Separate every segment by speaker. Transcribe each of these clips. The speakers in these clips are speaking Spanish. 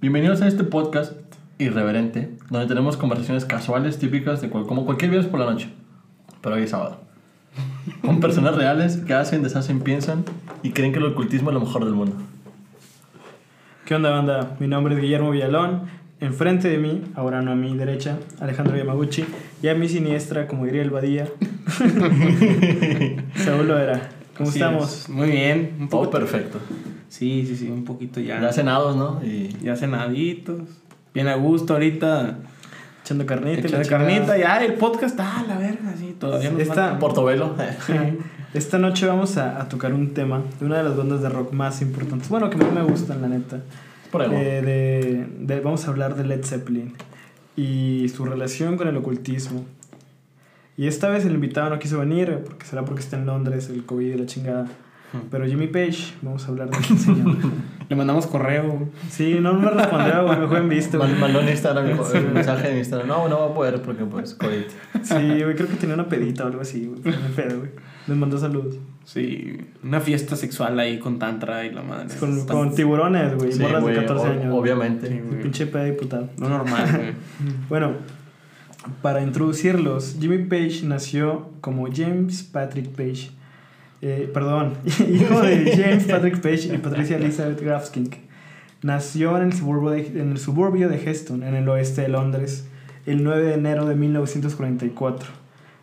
Speaker 1: Bienvenidos a este podcast irreverente, donde tenemos conversaciones casuales típicas de cual- como cualquier viernes por la noche, pero hoy es sábado. Con personas reales que hacen, deshacen, piensan y creen que el ocultismo es lo mejor del mundo.
Speaker 2: ¿Qué onda, banda? Mi nombre es Guillermo Villalón. Enfrente de mí, ahora no a mi derecha, Alejandro Yamaguchi. Y a mi siniestra, como diría el Badía, Saúl Loera. ¿Cómo
Speaker 3: Así
Speaker 2: estamos?
Speaker 3: es. Muy bien. Un
Speaker 1: Todo
Speaker 3: poco.
Speaker 1: perfecto.
Speaker 3: Sí, sí, sí, un poquito ya.
Speaker 1: Ya cenados, ¿no? Y
Speaker 3: Ya cenaditos. Bien a gusto ahorita.
Speaker 2: Echando carnita.
Speaker 3: Echando carnita. Ya, el podcast, ah, la verga, sí. Todavía nos
Speaker 2: Esta-.
Speaker 1: Portobelo.
Speaker 2: Esta noche vamos a, a tocar un tema de una de las bandas de rock más importantes. Bueno, que más me gustan, la neta.
Speaker 1: Por ahí.
Speaker 2: Eh, de, de- vamos a hablar de Led Zeppelin y su relación con el ocultismo. Y esta vez el invitado no quiso venir, porque será porque está en Londres, el COVID y la chingada. Pero Jimmy Page, vamos a hablar de este señor.
Speaker 3: Le mandamos correo.
Speaker 2: Sí, no me respondió, güey, mejor en visto.
Speaker 1: Mandó en Instagram el mensaje en Instagram. No, no va a poder porque pues COVID.
Speaker 2: Sí, güey, creo que tenía una pedita o algo así, güey. pero no güey. Les mandó saludos.
Speaker 3: Sí. Una fiesta sexual ahí con Tantra y la madre.
Speaker 2: Con, con tiburones, güey,
Speaker 1: Sí,
Speaker 2: morras
Speaker 1: güey,
Speaker 2: de 14
Speaker 1: o-
Speaker 2: años.
Speaker 1: Obviamente.
Speaker 3: Sí.
Speaker 2: Pinche pedo diputado.
Speaker 3: Lo normal, güey.
Speaker 2: Bueno, para introducirlos, Jimmy Page nació como James Patrick Page. Eh, perdón, hijo de James Patrick Page y Patricia Elizabeth Grafskink. Nació en el, suburbio de, en el suburbio de Heston, en el oeste de Londres, el 9 de enero de 1944.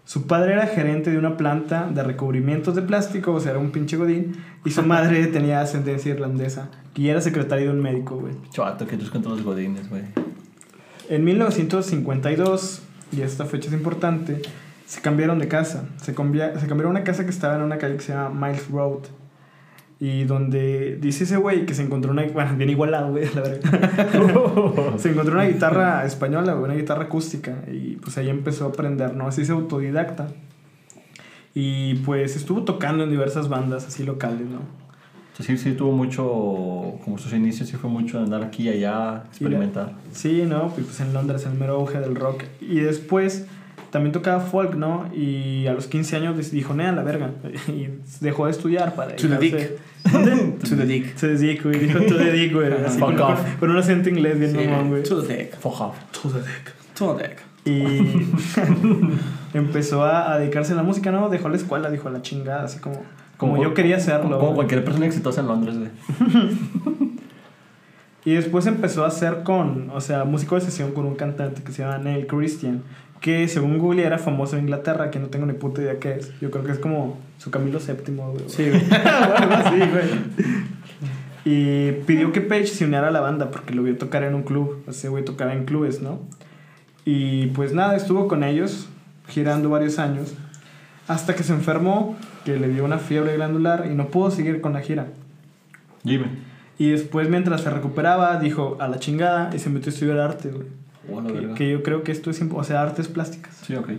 Speaker 2: Su padre era gerente de una planta de recubrimientos de plástico, o sea, era un pinche godín, y su madre tenía ascendencia irlandesa, y era secretaria de un médico, güey.
Speaker 1: Chato, que tus con todos los godines, güey.
Speaker 2: En 1952, y esta fecha es importante, se cambiaron de casa. Se, se cambiaron a una casa que estaba en una calle que se llama Miles Road. Y donde dice ese güey que se encontró una. Bueno, bien igualado, güey, la verdad. se encontró una guitarra española, güey, una guitarra acústica. Y pues ahí empezó a aprender, ¿no? Así es autodidacta. Y pues estuvo tocando en diversas bandas así locales, ¿no?
Speaker 1: Sí, sí tuvo mucho, como sus inicios, sí fue mucho andar aquí y allá, experimentar.
Speaker 2: Sí, ¿no? Y pues en Londres, el mero auge del rock. Y después también tocaba folk, ¿no? Y a los 15 años dijo, nea, la verga. Y dejó de estudiar para
Speaker 3: To the
Speaker 2: dedicarse-
Speaker 3: To the dick.
Speaker 2: To the dick, güey. Dijo to the dick, güey. Así
Speaker 1: Fuck
Speaker 2: con, con,
Speaker 1: off.
Speaker 2: con un acento inglés bien
Speaker 3: Sí,
Speaker 2: mamón, güey.
Speaker 3: To the dick.
Speaker 1: Fuck off.
Speaker 2: To the dick.
Speaker 3: To the dick.
Speaker 2: Y empezó a, a dedicarse a la música, ¿no? Dejó la escuela, dijo a la chingada, así como, como, yo quería hacerlo.
Speaker 1: Como, cualquier persona exitosa en Londres, güey.
Speaker 2: Y después empezó a hacer con, o sea, músico de sesión con un cantante que se llama Neil Christian, que según Google era famoso en Inglaterra, que no tengo ni puta idea qué es. Yo creo que es como su Camilo VII, güey.
Speaker 3: Sí, güey.
Speaker 2: O algo así, güey. Y pidió que Page se uniera a la banda porque lo vio tocar en un club. Ese güey tocaba en clubes, ¿no? Y pues nada, estuvo con ellos, girando varios años, hasta que se enfermó, que le dio una fiebre glandular y no pudo seguir con la gira.
Speaker 1: Jimmy.
Speaker 2: Y después, mientras se recuperaba, dijo a la chingada y se metió a estudiar arte, güey.
Speaker 1: Bueno,
Speaker 2: Que, yo creo que esto es, o sea, artes plásticas.
Speaker 1: Sí, ok.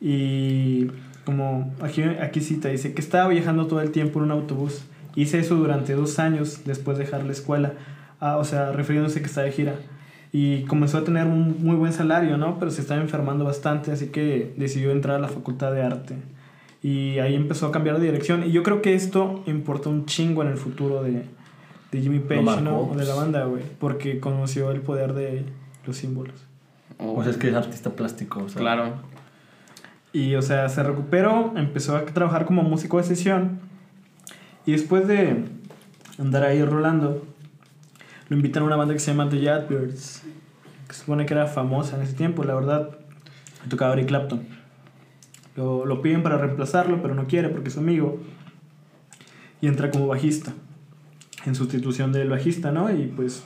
Speaker 2: Y como aquí, aquí cita, dice que estaba viajando todo el tiempo en un autobús. Hice eso durante dos años después de dejar la escuela. Ah, o sea, refiriéndose que está de gira. Y comenzó a tener un muy buen salario, ¿no? Pero se estaba enfermando bastante, así que decidió entrar a la facultad de arte. Y ahí empezó a cambiar de dirección. Y yo creo que esto importa un chingo en el futuro de, de Jimmy Page, ¿no? O de la
Speaker 1: pues.
Speaker 2: banda, güey. Porque conoció el poder de los símbolos.
Speaker 3: Oh,
Speaker 1: O sea, es que es artista plástico, o sea.
Speaker 3: Claro.
Speaker 2: Y, o sea, se recuperó, empezó a trabajar como músico de sesión. Y después de andar ahí rolando, lo invitan a una banda que se llama The Yardbirds, que se supone que era famosa en ese tiempo. La verdad, tocaba Eric Clapton. Lo, lo piden para reemplazarlo, pero no quiere porque es amigo. Y entra como bajista, en sustitución del bajista, ¿no? Y pues,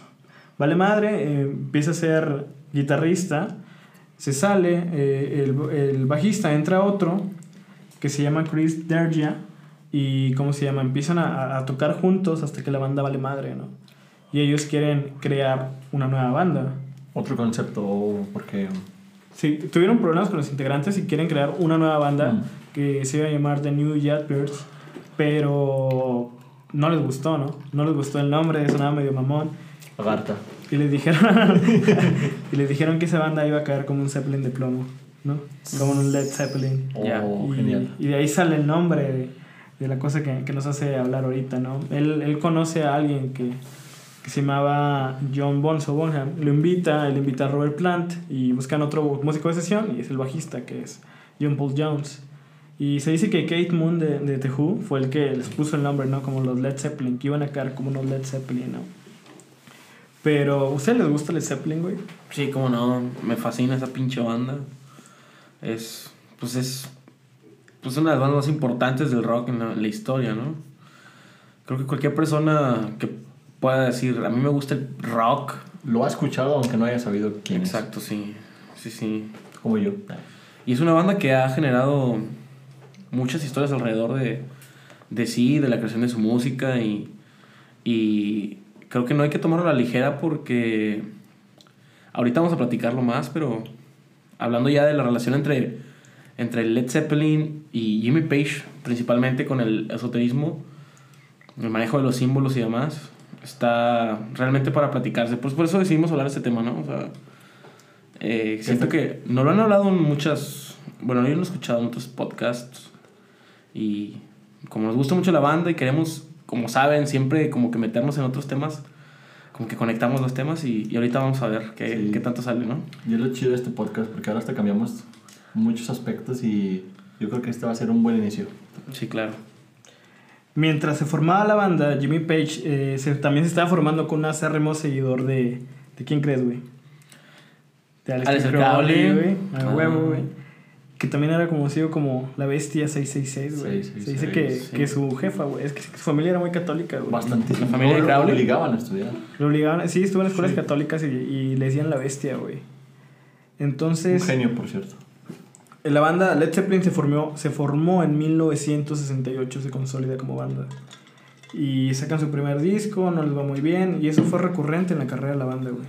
Speaker 2: vale madre, eh, empieza a ser guitarrista se sale, eh, el, el bajista entra otro que se llama Chris Dergia y ¿cómo se llama? Empiezan a, a tocar juntos hasta que la banda vale madre, ¿no? Y ellos quieren crear una nueva banda.
Speaker 1: Otro concepto, porque.
Speaker 2: Sí, tuvieron problemas con los integrantes y quieren crear una nueva banda
Speaker 1: Mm.
Speaker 2: que se iba a llamar The New Yardbirds, pero no les gustó, ¿no? No les gustó el nombre, sonaba medio mamón.
Speaker 1: Lagarta.
Speaker 2: Y les dijeron y les dijeron que esa banda iba a caer como un Zeppelin de plomo, ¿no? Como un Led Zeppelin.
Speaker 1: Oh,
Speaker 3: Ya.
Speaker 2: y,
Speaker 1: genial.
Speaker 2: y de ahí sale el nombre de, de la cosa que, que nos hace hablar ahorita, ¿no? Él, él conoce a alguien que, que se llamaba John Bonzo Bonham. Lo invita, él invita a Robert Plant y buscan otro músico de sesión y es el bajista que es John Paul Jones. Y se dice que Kate Moon de, de The Who fue el que les puso el nombre, ¿no? Como los Led Zeppelin, que iban a quedar como unos Led Zeppelin, ¿no? Pero, ¿a ustedes les gusta Led Zeppelin, güey?
Speaker 3: Sí, como no, me fascina esa pinche banda. Es, pues es, pues una de las bandas más importantes del rock en la, en la historia, ¿no? Creo que cualquier persona que pueda decir, a mí me gusta el rock.
Speaker 1: Lo ha escuchado aunque no haya sabido quién
Speaker 3: Exacto, sí, sí, sí.
Speaker 1: es. Como yo.
Speaker 3: Y es una banda que ha generado muchas historias alrededor de, de sí, de la creación de su música y, y creo que no hay que tomarlo a la ligera porque ahorita vamos a platicarlo más, pero hablando ya de la relación entre, entre Led Zeppelin y Jimmy Page, principalmente con el esoterismo, el manejo de los símbolos y demás, está realmente para platicarse. Pues por eso decidimos hablar de este tema, ¿no? O sea, eh, siento que no lo han hablado en muchas. Bueno, yo lo he escuchado en otros podcasts. Y como nos gusta mucho la banda y queremos, como saben, siempre como que meternos en otros temas, como que conectamos los temas y, y ahorita vamos a ver qué,
Speaker 1: Sí.
Speaker 3: qué tanto sale, ¿no?
Speaker 1: Y es lo chido de este podcast porque ahora hasta cambiamos muchos aspectos y yo creo que este va a ser un buen inicio.
Speaker 3: Sí, claro.
Speaker 2: Mientras se formaba la banda, Jimmy Page eh, se- también se estaba formando con un acérrimo seguidor de... ¿De quién crees, güey? De
Speaker 3: Aleister Crowley.
Speaker 2: güey. A
Speaker 3: Ah.
Speaker 2: huevo, güey. Que también era conocido como la bestia 666, güey. Se dice
Speaker 1: 666,
Speaker 2: que, que su jefa, güey. Es que su familia era muy católica, güey.
Speaker 1: Bastante.
Speaker 3: ¿La familia de
Speaker 1: No, lo
Speaker 3: Crowley?
Speaker 1: obligaban a estudiar.
Speaker 2: Lo obligaban... Sí, estuvo en escuelas
Speaker 1: Sí.
Speaker 2: católicas y, y le decían la bestia, güey.
Speaker 1: Un
Speaker 2: Entonces...
Speaker 1: genio, por cierto.
Speaker 2: La banda Led Zeppelin se formó, se formó en 1968, se consolida como banda. Y sacan su primer disco, no les va muy bien, y eso fue recurrente en la carrera de la banda, güey.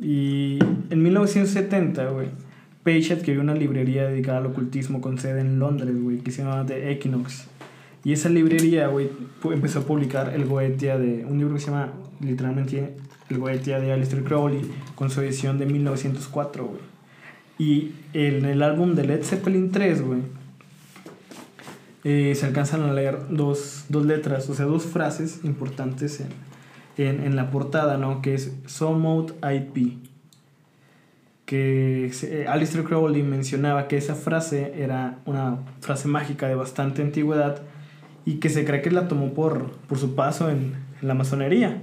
Speaker 2: Y en 1970, güey, Page adquirió una librería dedicada al ocultismo con sede en Londres, güey, que se llamaba The Equinox. Y esa librería, güey, empezó a publicar el Goetia de... Un libro que se llama, literalmente, el Goetia de Aleister Crowley, con su edición de 1904, güey. Y en el álbum de Led Zeppelin 3, güey, eh, se alcanzan a leer dos, dos letras, o sea, dos frases importantes en, en, en la portada, ¿no? Que es So Mode IP. Que eh, Aleister Crowley mencionaba que esa frase era una frase mágica de bastante antigüedad y que se cree que la tomó por, por su paso en, en la masonería.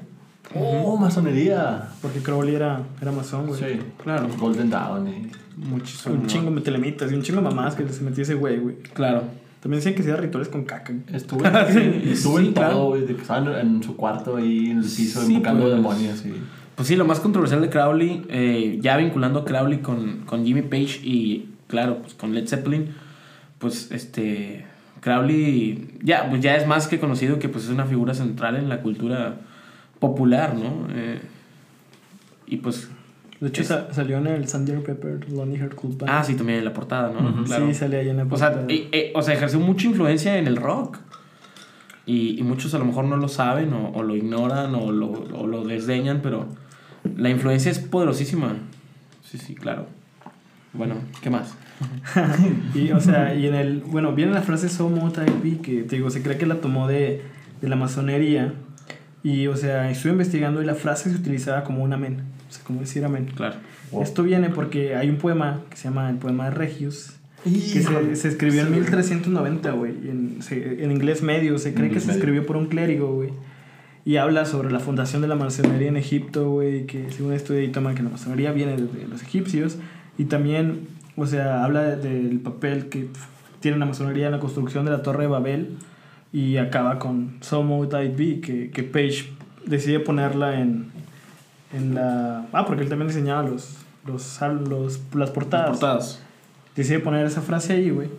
Speaker 1: ¡Oh, masonería!
Speaker 2: Porque Crowley era, era masón, güey.
Speaker 1: Sí,
Speaker 3: Claro.
Speaker 1: Golden Dawn. y-
Speaker 3: Muchísimo.
Speaker 2: Un chingo de telemitas y un chingo de mamás que se metía ese güey, güey.
Speaker 3: Claro.
Speaker 2: También decían que hacía rituales con caca.
Speaker 1: Estuve,
Speaker 3: Sí,
Speaker 1: estuve
Speaker 3: sí,
Speaker 1: en
Speaker 3: claro.
Speaker 1: todo, güey, de que estaban en su cuarto ahí en el piso
Speaker 3: Sí,
Speaker 1: invocando
Speaker 3: pues.
Speaker 1: demonios y...
Speaker 3: Pues sí, lo más controversial de Crowley, eh, ya vinculando a Crowley con, con Jimmy Page y, claro, pues con Led Zeppelin, pues este. Crowley ya, pues ya es más que conocido que pues es una figura central en la cultura popular, ¿no? Eh, y pues.
Speaker 2: De hecho,
Speaker 3: Es-
Speaker 2: sa- salió en el Sgt. Pepper Lonely Heart Band.
Speaker 3: Ah, sí, también en la portada, ¿no?
Speaker 1: Ujú.
Speaker 3: Claro.
Speaker 2: Sí, salía ahí en la
Speaker 3: O sea,
Speaker 2: portada.
Speaker 3: eh, eh, o sea, ejerció mucha influencia en el rock. Y, y muchos a lo mejor no lo saben o, o lo ignoran o lo, o lo desdeñan, pero la influencia es poderosísima. Sí, sí, claro. Bueno, ¿qué más?
Speaker 2: Y, o sea, y en el... Bueno, viene la frase Somo IP que, te digo, se cree que la tomó de, de la masonería. Y, o sea, estuve investigando y la frase se utilizaba como un amén. O sea, como decir amén.
Speaker 3: Claro.
Speaker 1: Wow.
Speaker 2: Esto viene porque hay un poema que se llama el poema de Regius. Que se, se escribió en
Speaker 1: Sí.
Speaker 2: 1390, güey. En, se- en inglés medio. Se cree que se
Speaker 1: medio.
Speaker 2: escribió por un clérigo, güey. Y habla sobre la fundación de la masonería en Egipto, güey. Que según esto ahí toma que la masonería viene de los egipcios. Y también, o sea, habla de- del papel que tiene la masonería en la construcción de la Torre de Babel. Y acaba con Somo Tide B, que, que Page decide ponerla en, en la... Ah, porque él también diseñaba los, los, los, las portadas
Speaker 3: Portadas.
Speaker 2: decide poner esa frase ahí, güey.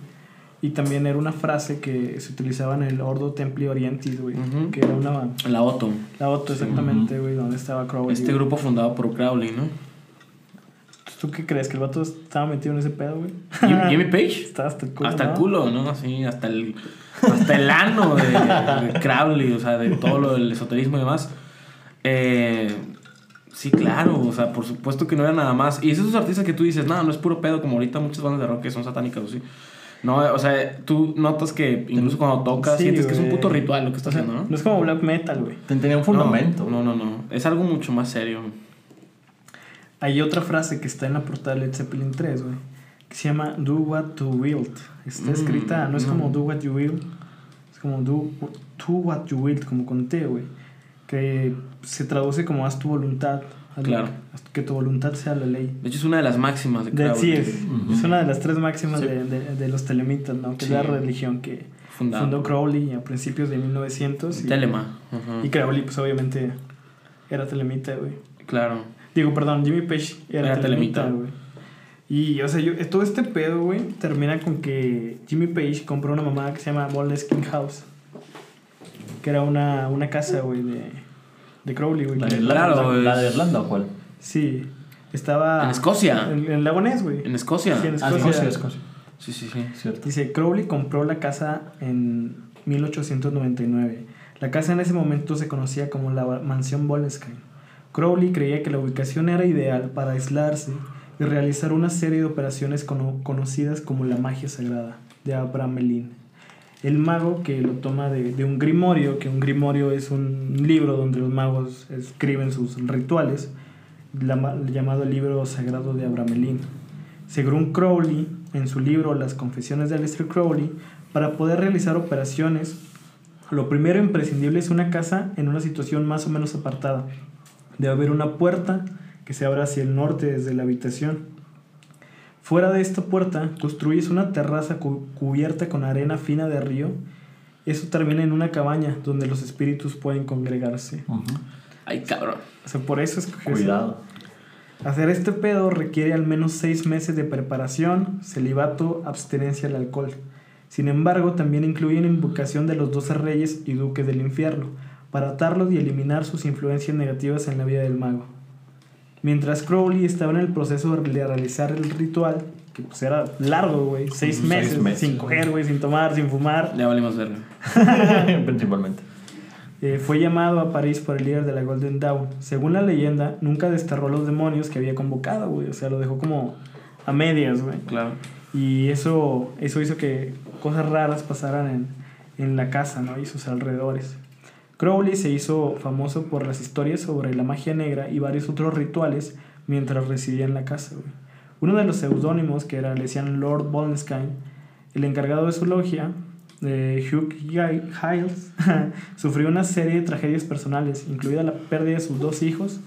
Speaker 2: Y también era una frase que se utilizaba en el Ordo Templi Orientis, güey. Que era una...
Speaker 3: La Otto.
Speaker 2: La
Speaker 1: Sí,
Speaker 2: exactamente, güey, donde estaba Crowley.
Speaker 3: Este
Speaker 2: güey.
Speaker 3: grupo fundado por Crowley, ¿no?
Speaker 2: ¿Tú qué crees? ¿Que el vato estaba metido en ese pedo, güey?
Speaker 3: Jimmy, Page.
Speaker 2: Estaba hasta el culo,
Speaker 3: hasta
Speaker 2: ¿no?
Speaker 3: el culo, ¿no? Así, hasta el, hasta el ano de, de Crowley, o sea, de todo lo del esoterismo y demás. Eh, sí, claro, o sea, por supuesto que no era nada más. Y esos artistas que tú dices, no, no es puro pedo, como ahorita muchas bandas de rock que son satánicas o sí. No, o sea, tú notas que incluso cuando tocas
Speaker 2: Sí,
Speaker 3: sientes que es un puto ritual lo que estás haciendo, ¿no?
Speaker 2: No es como black metal, güey.
Speaker 1: Ten- Tenía un fundamento.
Speaker 3: No, no, no, no. Es algo mucho más serio.
Speaker 2: Hay otra frase que está en la portada de Led Zeppelin 3, güey. Que se llama Do What You Will. Está
Speaker 3: Mm,
Speaker 2: escrita, no es
Speaker 3: no.
Speaker 2: como Do What You Will. Es como Do, do What You Will, como con T, güey. Que se traduce como haz tu voluntad.
Speaker 3: Claro.
Speaker 2: Que tu voluntad sea la ley.
Speaker 3: De hecho, es una de las máximas de
Speaker 2: De, sí, es,
Speaker 1: Ujú.
Speaker 2: es una de las tres máximas
Speaker 1: Sí.
Speaker 2: de, de- de los telemitas, ¿no? Que
Speaker 3: Sí.
Speaker 2: es la religión que
Speaker 3: Fundado.
Speaker 2: fundó Crowley a principios de 1900. Y,
Speaker 3: Telema. Ajá.
Speaker 2: y Crowley, pues obviamente, era telemita, güey.
Speaker 3: Claro.
Speaker 2: Digo, perdón, Jimmy Page era,
Speaker 3: Era
Speaker 2: telemita, güey. Y, o sea, yo, todo este pedo, güey, termina con que Jimmy Page compró una mamada que se llama Moleskine House. Que era una, una casa, güey, de, de Crowley, güey.
Speaker 1: La de Irlanda,
Speaker 3: Claro,
Speaker 1: la, de Irlanda o cuál?
Speaker 2: Sí. Estaba...
Speaker 3: En Escocia.
Speaker 2: En, en Lago Ness, güey.
Speaker 3: En Escocia.
Speaker 2: Sí, en
Speaker 1: Ah,
Speaker 2: Escocia.
Speaker 1: Escocia, Escocia.
Speaker 3: Sí, sí, sí.
Speaker 1: Cierto.
Speaker 2: Dice, Crowley compró la casa en 1899. La casa en ese momento se conocía como la mansión Boleskine. Crowley creía que la ubicación era ideal para aislarse y realizar una serie de operaciones cono- conocidas como la magia sagrada de Abraham Melin. El mago que lo toma de, de un grimorio, que un grimorio es un libro donde los magos escriben sus rituales, lama- llamado libro sagrado de Abraham Melin. Según Crowley, en su libro Las Confesiones de Aleister Crowley, para poder realizar operaciones, lo primero imprescindible es una casa en una situación más o menos apartada. Debe haber una puerta que se abra hacia el norte desde la habitación. Fuera de esta puerta construyes una terraza cu- cubierta con arena fina de río. Eso termina en una cabaña donde los espíritus pueden congregarse.
Speaker 3: Ay, cabrón.
Speaker 2: O sea, por eso ese-
Speaker 1: Cuidado.
Speaker 2: Hacer este pedo requiere al menos seis meses de preparación, celibato, abstenencia al alcohol. Sin embargo, también incluye una invocación de los doce reyes y duques del infierno, para atarlos y eliminar sus influencias negativas en la vida del mago. Mientras Crowley estaba en el proceso de realizar el ritual, que pues era largo, güey, seis,
Speaker 1: Seis
Speaker 2: meses,
Speaker 1: meses,
Speaker 2: sin coger, güey, sin tomar, sin fumar,
Speaker 3: Ya valimos verga.
Speaker 1: Principalmente.
Speaker 2: eh, fue llamado a París por el líder de la Golden Dawn. Según la leyenda, nunca desterró los demonios que había convocado, güey, o sea, lo dejó como a medias, güey.
Speaker 3: Claro.
Speaker 2: Y eso, eso hizo que cosas raras pasaran en, en la casa ¿no? y sus alrededores. Crowley se hizo famoso por las historias sobre la magia negra y varios otros rituales mientras residía en la casa. güey. Uno de los seudónimos, que era, le decían Lord Boleskine, el encargado de su logia, eh, Hugh Giles, sufrió una serie de tragedias personales, incluida la pérdida de sus dos hijos,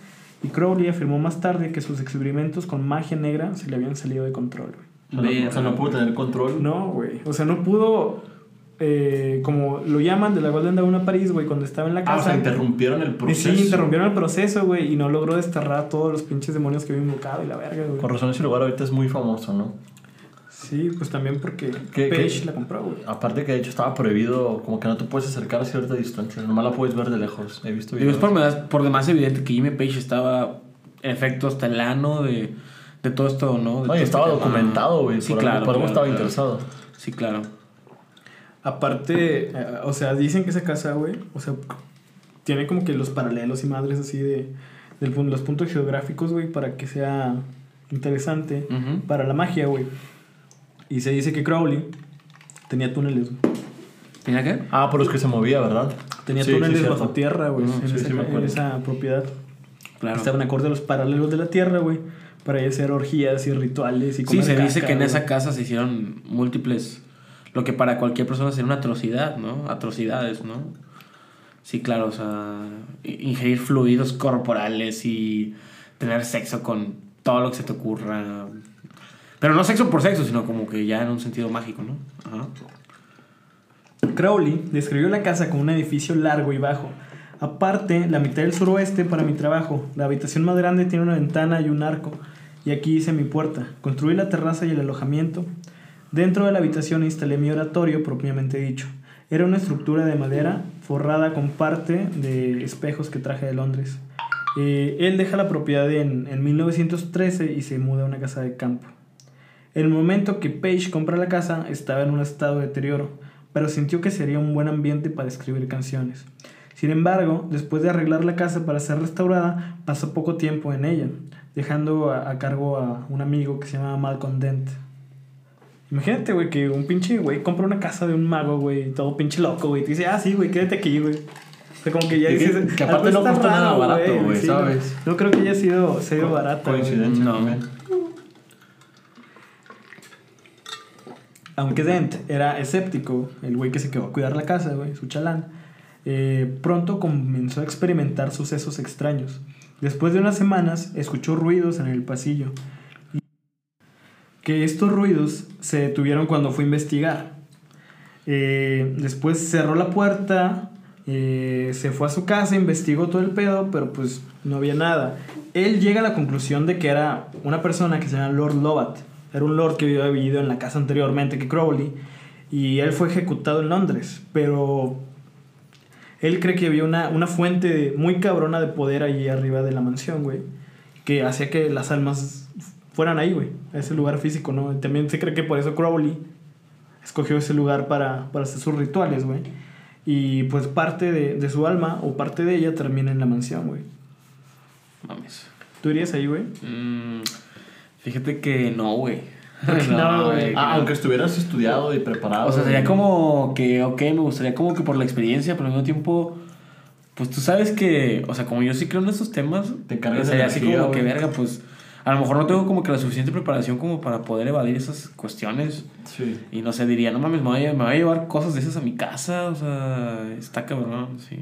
Speaker 2: y Crowley afirmó más tarde que sus experimentos con magia negra se le habían salido de control. güey.
Speaker 1: O sea, no pudo tener control.
Speaker 2: No, güey. O sea, no pudo. Eh, como lo llaman de la Golden Dawn a París, güey, cuando estaba en la
Speaker 1: Ah, o
Speaker 2: casa.
Speaker 1: sea, interrumpieron el
Speaker 2: y
Speaker 1: proceso.
Speaker 2: sí, interrumpieron el proceso, güey, y no logró desterrar a todos los pinches demonios que había invocado y la verga, güey.
Speaker 1: Con razón ese lugar ahorita es muy famoso, ¿no?
Speaker 2: Sí, pues también porque
Speaker 1: ¿Qué-
Speaker 2: Page
Speaker 1: qué?
Speaker 2: la compró, güey.
Speaker 1: Aparte que de hecho estaba prohibido, como que no te puedes acercar a cierta distancia, nomás la puedes ver de lejos. He visto
Speaker 3: Digo, es
Speaker 1: videos.
Speaker 3: por, demás- por demás evidente que Jimmy Page estaba, en efecto, hasta el ano de, de todo esto, ¿no? De
Speaker 1: y
Speaker 3: este
Speaker 1: estaba documentado, güey.
Speaker 3: Sí,
Speaker 1: por
Speaker 3: claro.
Speaker 1: algo, por algo
Speaker 3: claro,
Speaker 1: estaba
Speaker 3: claro.
Speaker 1: interesado.
Speaker 3: Sí, claro.
Speaker 2: Aparte, eh, o sea, dicen que esa casa, güey, o sea, tiene como que los paralelos y madres así de, de los puntos geográficos, güey, para que sea interesante para la magia, güey. Y se dice que Crowley tenía túneles, güey.
Speaker 3: ¿Tenía qué?
Speaker 1: Ah, por los que se movía, ¿verdad?
Speaker 2: Tenía
Speaker 1: Sí,
Speaker 2: túneles bajo tierra, güey,
Speaker 1: Mm,
Speaker 2: en,
Speaker 1: sí,
Speaker 2: esa,
Speaker 1: sí, me
Speaker 2: en
Speaker 1: acuerdo.
Speaker 2: esa propiedad.
Speaker 3: Claro.
Speaker 2: Estaban acorde a los paralelos de la tierra, güey, para hacer orgías y rituales y
Speaker 3: Sí, se dice que en esa casa se hicieron múltiples, lo que para cualquier persona sería una atrocidad, ¿no? Atrocidades, ¿no? Sí, claro, o sea, ingerir fluidos corporales y tener sexo con todo lo que se te ocurra. Pero no sexo por sexo, sino como que ya en un sentido mágico, ¿no? Ajá.
Speaker 2: Crowley describió la casa como un edificio largo y bajo. Aparte, la mitad del suroeste para mi trabajo. La habitación más grande tiene una ventana y un arco. Y aquí hice mi puerta. Construí la terraza y el alojamiento. Dentro de la habitación instalé mi oratorio propiamente dicho. Era una estructura de madera forrada con parte de espejos que traje de Londres. Eh, él deja la propiedad en, en 1913 y se muda a una casa de campo. En el momento que Page compra la casa, estaba en un estado de deterioro, pero sintió que sería un buen ambiente para escribir canciones. Sin embargo, después de arreglar la casa para ser restaurada, pasó poco tiempo en ella, dejando a, a cargo a un amigo que se llama Malcolm Dent. Imagínate, güey, que un pinche güey compra una casa de un mago, güey, todo pinche loco, güey. Te dice, ah, sí, güey, quédate aquí, güey. O sea, como que ya
Speaker 1: Que-
Speaker 2: dices.
Speaker 1: que aparte no
Speaker 2: está
Speaker 1: costó nada barato, güey,
Speaker 2: sí,
Speaker 1: ¿sabes?
Speaker 2: No, no creo que haya sido, sido barato. güey.
Speaker 1: Coincidencia.
Speaker 3: No.
Speaker 1: también.
Speaker 2: Aunque Dent era escéptico, el güey que se quedó a cuidar la casa, güey, su chalán, eh, pronto comenzó a experimentar sucesos extraños. Después de unas semanas, escuchó ruidos en el pasillo. Que estos ruidos se detuvieron cuando fue a investigar. Eh, después cerró la puerta, eh, se fue a su casa, investigó todo el pedo, pero pues no había nada. Él llega a la conclusión de que era una persona que se llama Lord Lovat. Era un lord que había vivido en la casa anteriormente que Crowley. Y él fue ejecutado en Londres. Pero él cree que había una, una fuente muy cabrona de poder allí arriba de la mansión, güey. Que hacía que las almas fueran ahí, güey. Ese lugar físico, ¿no? También se cree que por eso Crowley escogió ese lugar para, para hacer sus rituales, güey. Y pues parte de, de su alma o parte de ella termina en la mansión, güey.
Speaker 3: Mames.
Speaker 2: ¿Tú irías ahí, güey?
Speaker 3: Mm, fíjate que no, güey.
Speaker 2: No, güey.
Speaker 1: Ah, aunque estuvieras estudiado y preparado.
Speaker 3: O sea, sería como que, ok, me gustaría como que por la experiencia, pero al mismo tiempo, pues tú sabes que, o sea, como yo sí creo en estos temas,
Speaker 1: Te cargas de
Speaker 3: sería así como que,
Speaker 1: güey.
Speaker 3: verga, pues a lo mejor no tengo como que la suficiente preparación como para poder evadir esas cuestiones.
Speaker 1: Sí.
Speaker 3: Y no sé, diría, no mames, me voy a, me voy a llevar cosas de esas a mi casa, o sea, está cabrón, sí.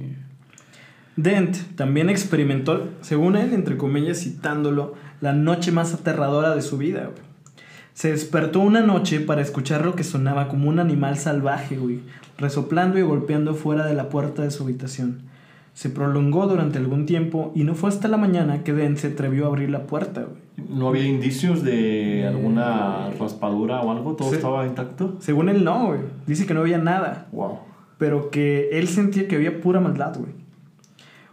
Speaker 2: Dent también experimentó, según él, entre comillas, citándolo, la noche más aterradora de su vida, güey. Se despertó una noche para escuchar lo que sonaba como un animal salvaje, güey, resoplando y golpeando fuera de la puerta de su habitación. Se prolongó durante algún tiempo y no fue hasta la mañana que Dent se atrevió a abrir la puerta, güey.
Speaker 1: ¿No había indicios de alguna raspadura o algo? ¿Todo estaba intacto?
Speaker 2: Según él, no, güey. Dice que no había nada.
Speaker 1: Wow.
Speaker 2: pero que él sentía que había pura maldad, güey.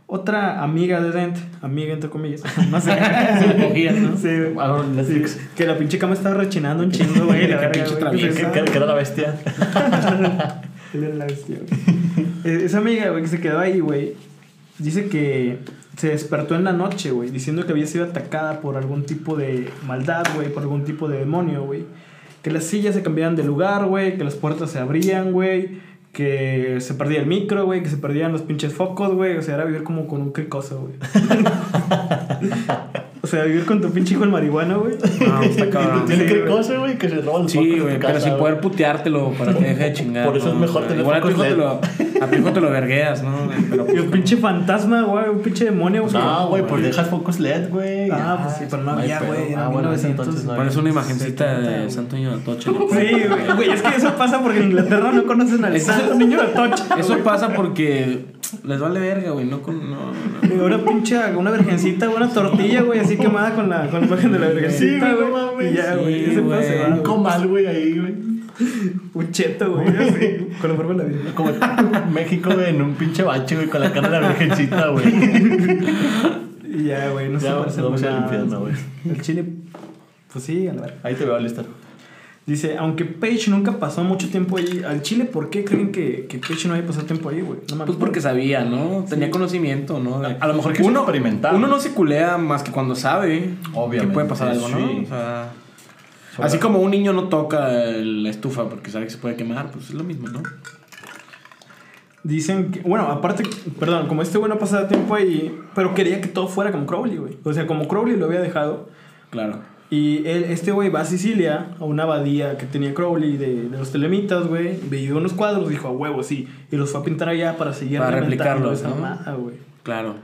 Speaker 2: Otra amiga de Dent, amiga entre comillas, no sé.
Speaker 3: ¿no?
Speaker 2: Sí, güey.
Speaker 1: Ah, no, Netflix.
Speaker 2: Sí, que la pinche cama estaba rechinando un chingo, güey. la
Speaker 3: Qué
Speaker 2: verga,
Speaker 3: pinche
Speaker 2: güey,
Speaker 1: Que,
Speaker 2: que se-
Speaker 1: que- que era la bestia.
Speaker 2: Él era la bestia, güey. Eh, Esa amiga, güey, que se quedó ahí, güey, dice que se despertó en la noche, güey, diciendo que había sido atacada por algún tipo de maldad, güey, por algún tipo de demonio, güey. Que las sillas se cambiaban de lugar, güey, que las puertas se abrían, güey. Que se perdía el micro, güey, que se perdían los pinches focos, güey. O sea, era vivir como con un cricoso, güey. o sea, vivir con tu pinche hijo el marihuana, güey.
Speaker 3: No, está cabrón.
Speaker 1: Tiene
Speaker 2: Sí,
Speaker 1: que
Speaker 2: güey.
Speaker 1: que se roban los focos
Speaker 3: Sí, güey, pero sin poder puteártelo para que deje de chingar.
Speaker 1: Por eso es mejor tener
Speaker 3: Igual a tu hijo
Speaker 1: focos
Speaker 3: te
Speaker 1: LED.
Speaker 3: lo, a hijo te lo vergueas, ¿no? Pero,
Speaker 2: Y un pinche fantasma, güey, un pinche demonio, güey.
Speaker 1: No, güey, pues dejas focos LED, güey.
Speaker 2: Ah, pues sí, pero no había, güey,
Speaker 1: Ah, bueno, en ese
Speaker 2: 1900,
Speaker 1: entonces no
Speaker 3: Pones una imagencita de
Speaker 2: 70,
Speaker 3: Santo Niño de Atoche. ¿no?
Speaker 2: Sí, güey. Güey, es que eso pasa porque en Inglaterra no conocen al santo niño de Tocha.
Speaker 3: Eso pasa porque les vale verga, güey. No con. No, no.
Speaker 2: Ahora pinche una virgencita, una tortilla, güey, así quemada con la, con la imagen de la virgencita,
Speaker 1: Sí, güey, no mames.
Speaker 2: Y ya, güey.
Speaker 3: Sí,
Speaker 2: ese se
Speaker 3: güey.
Speaker 2: va,
Speaker 1: Un comal, güey, ahí, güey.
Speaker 2: Un cheto, güey. así, Con la forma de la virgen.
Speaker 1: Como México, güey, en un pinche bache, güey, con la cara de la virgencita, güey.
Speaker 2: Y ya, güey, no se
Speaker 1: Ya,
Speaker 2: parece nada.
Speaker 1: al infierno, güey.
Speaker 2: El chile, pues sí, a verga.
Speaker 1: Ahí te veo, Alistair.
Speaker 2: Dice, aunque Page nunca pasó mucho tiempo allí, al Chile, ¿por qué creen que, que Page no había pasado tiempo ahí, güey? No.
Speaker 3: Pues porque sabía, ¿no? Tenía conocimiento, ¿no? De-
Speaker 1: A lo mejor quiso experimentar.
Speaker 3: Uno no se culea más que cuando sabe
Speaker 1: Obviamente,
Speaker 3: que puede pasar algo, ¿no?
Speaker 1: sí.
Speaker 3: O sea,
Speaker 1: Sobre-
Speaker 3: así como un niño no toca la estufa porque sabe que se puede quemar, pues es lo mismo, ¿no?
Speaker 2: Dicen que, bueno, aparte, perdón, como este güey no pasaba tiempo ahí, pero quería que todo fuera como Crowley, güey. O sea, como Crowley lo había dejado.
Speaker 3: Claro.
Speaker 2: Y él, este güey va a Sicilia, a una abadía que tenía Crowley de, de los telemitas, güey. Veía unos cuadros, dijo, a huevo, sí. Y los fue a pintar allá para seguir
Speaker 3: Para replicarlos,
Speaker 2: esa
Speaker 3: ¿no?
Speaker 2: mamada, güey.
Speaker 3: Claro.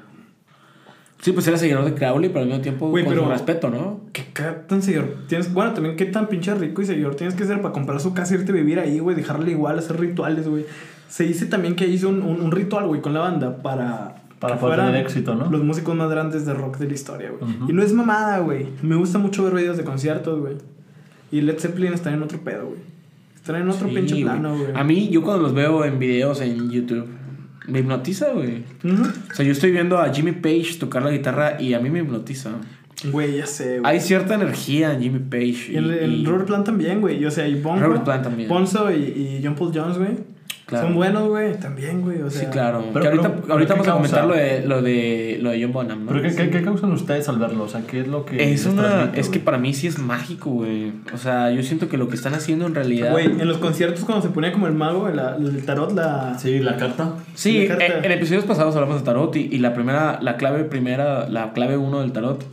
Speaker 3: Sí, pues era seguidor de Crowley, pero al mismo tiempo
Speaker 2: Güey,
Speaker 3: con
Speaker 2: pero-
Speaker 3: su respeto, ¿no?
Speaker 2: ¿Qué tan seguidor tienes? Bueno, también qué tan pinche rico y seguidor tienes que ser para comprar su casa, irte a vivir ahí, güey, dejarle igual, hacer rituales, güey. Se dice también que hizo un, un- un ritual, güey, con la banda para...
Speaker 1: Para poder tener éxito, ¿no?
Speaker 2: Los músicos más grandes de rock de la historia, güey. Y no es mamada, güey. Me gusta mucho ver videos de conciertos, güey. Y Led Zeppelin están en otro pedo, güey. Están en otro
Speaker 3: Sí,
Speaker 2: pinche plano, güey.
Speaker 3: A mí, yo cuando los veo en videos en YouTube, me hipnotiza, güey. O sea, yo estoy viendo a Jimmy Page tocar la guitarra y a mí me hipnotiza.
Speaker 2: Güey, ya sé, güey.
Speaker 3: Hay cierta energía en Jimmy Page.
Speaker 2: Y el, el
Speaker 3: y-
Speaker 2: Robert Plant también, güey. Y, O sea, y Bonzo,
Speaker 3: Robert Plant también.
Speaker 2: Bonzo y, y John Paul Jones, güey.
Speaker 3: Claro.
Speaker 2: Son buenos, güey, también, güey. O sea,
Speaker 3: sí, claro.
Speaker 1: Pero-
Speaker 3: que ahorita
Speaker 1: pero-
Speaker 3: ahorita
Speaker 1: ¿qué
Speaker 3: vamos a comentar lo de, lo de, lo de John Bonham, ¿no?
Speaker 1: ¿Pero qué, qué, qué causan ustedes al verlo? O sea, ¿qué es lo que.?
Speaker 3: Es una.
Speaker 1: transmite,
Speaker 3: Es que para mí sí es mágico, güey. O sea, yo siento que lo que están haciendo en realidad.
Speaker 2: Güey, en los conciertos cuando se ponía como el mago, el, el tarot, la...
Speaker 1: Sí, la carta.
Speaker 3: Sí,
Speaker 2: La carta-
Speaker 3: en, en episodios pasados hablamos de tarot y, y la primera, la clave primera, la clave uno del tarot,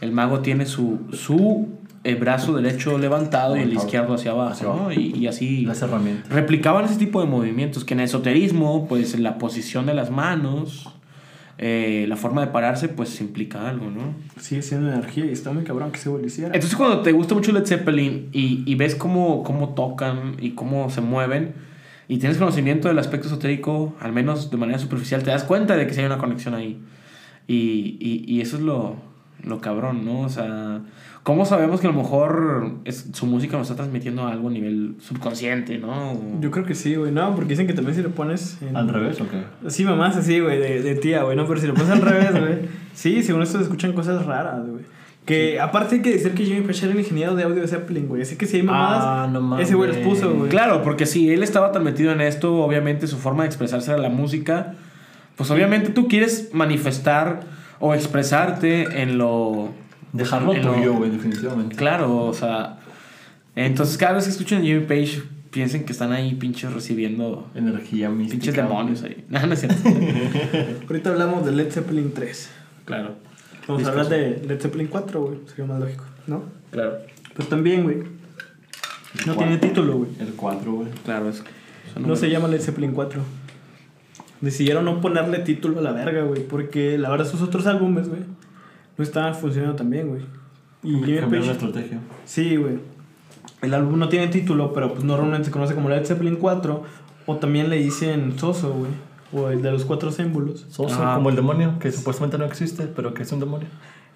Speaker 3: el mago tiene su, su eh, brazo derecho levantado y el izquierdo hacia abajo,
Speaker 1: Hacia
Speaker 3: ¿no? Y, y así
Speaker 1: Las herramientas.
Speaker 3: replicaban ese tipo de movimientos que en esoterismo, pues la posición de las manos, eh, la forma de pararse, pues implica algo, ¿no?
Speaker 2: Sigue siendo energía y está muy cabrón que se hiciera.
Speaker 3: Entonces cuando te gusta mucho Led Zeppelin y, y ves cómo, cómo tocan y cómo se mueven y tienes conocimiento del aspecto esotérico, al menos de manera superficial, te das cuenta de que sí hay una conexión ahí. Y, y, y eso es lo, lo cabrón, ¿no? O sea, ¿cómo sabemos que a lo mejor es- su música nos está transmitiendo algo a nivel subconsciente, ¿no? O-
Speaker 2: Yo creo que sí, güey. No, porque dicen que también si lo pones... En...
Speaker 1: ¿Al revés o qué?
Speaker 2: Sí, mamás así, güey, de, de tía, güey, no, pero si lo pones al revés, güey. Sí, según esto se escuchan cosas raras, güey. Que aparte hay que decir que Jimmy Page era el ingeniero de audio de Zeppelin, güey. Así que si hay mamadas,
Speaker 1: Ah, no
Speaker 2: ese güey los puso, güey.
Speaker 3: Claro, porque si él estaba tan metido en esto, obviamente su forma de expresarse era la música. Pues obviamente tú quieres manifestar o expresarte en lo...
Speaker 1: Dejarlo
Speaker 3: en
Speaker 1: tuyo, güey, definitivamente.
Speaker 3: Claro, o sea... Entonces cada vez que escuchan a Jimmy Page, piensen que están ahí pinches recibiendo
Speaker 1: Energía mística.
Speaker 3: pinches demonios ahí. No, no es cierto.
Speaker 2: Ahorita hablamos de Led Zeppelin 3.
Speaker 3: claro,
Speaker 2: Vamos a
Speaker 3: Discos.
Speaker 2: hablar de Led Zeppelin 4, güey. Sería más lógico, ¿no?
Speaker 3: claro,
Speaker 2: Pero también, güey. No tiene
Speaker 1: cuatro.
Speaker 2: título, güey.
Speaker 1: El 4, güey.
Speaker 3: claro. Es,
Speaker 2: No se llama Led Zeppelin 4. Decidieron no ponerle título a la verga, güey. Porque la verdad sus otros álbumes, güey, no estaban funcionando tan bien, güey. Y Jimmy Page...
Speaker 1: estrategia.
Speaker 2: Sí, güey. El álbum no tiene título, pero pues normalmente se conoce como Led Zeppelin 4. O también le dicen Soso, güey. O el de los cuatro símbolos.
Speaker 1: Soso,
Speaker 3: Ajá.
Speaker 1: como el demonio, que supuestamente no existe, pero que es un demonio.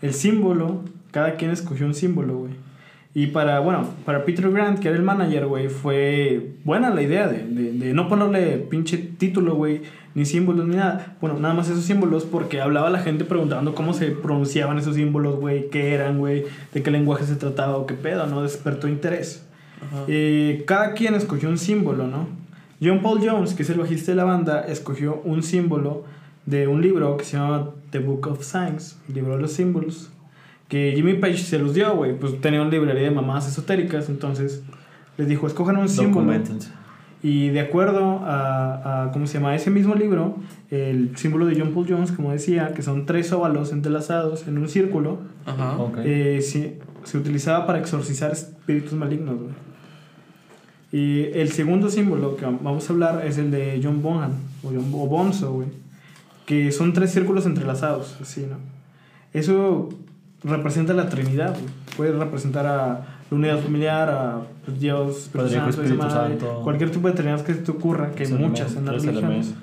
Speaker 2: El símbolo, cada quien escogió un símbolo, güey. Y para, bueno, para Peter Grant, que era el manager, güey, fue buena la idea de, de, de no ponerle pinche título, güey, ni símbolos, ni nada. Bueno, nada más esos símbolos, porque hablaba la gente preguntando cómo se pronunciaban esos símbolos, güey, qué eran, güey, de qué lenguaje se trataba o qué pedo, ¿no? Despertó interés. Eh, cada quien escogió un símbolo, ¿no? John Paul Jones, que es el bajista de la banda, escogió un símbolo de un libro que se llama The Book of Signs, el libro de los símbolos, que Jimmy Page se los dio, güey, pues tenía una librería de mamás esotéricas, entonces les dijo, escojan un símbolo. Y de acuerdo a, a, ¿cómo se llama? Ese mismo libro, el símbolo de John Paul Jones, como decía, que son tres óvalos entrelazados en un círculo,
Speaker 3: Ajá.
Speaker 1: Ok.
Speaker 2: eh, sí, se utilizaba para exorcizar espíritus malignos, güey. Y el segundo símbolo que vamos a hablar es el de John Bonham, o, John, o Bonzo, güey. Que son tres círculos entrelazados, así, ¿no? Eso representa la Trinidad. Puede representar a la unidad familiar, a Dios,
Speaker 1: Padre,
Speaker 2: Santo,
Speaker 1: Espíritu
Speaker 2: madre,
Speaker 1: Santo.
Speaker 2: cualquier tipo de Trinidad que se te ocurra, que hay muchas en las religiones.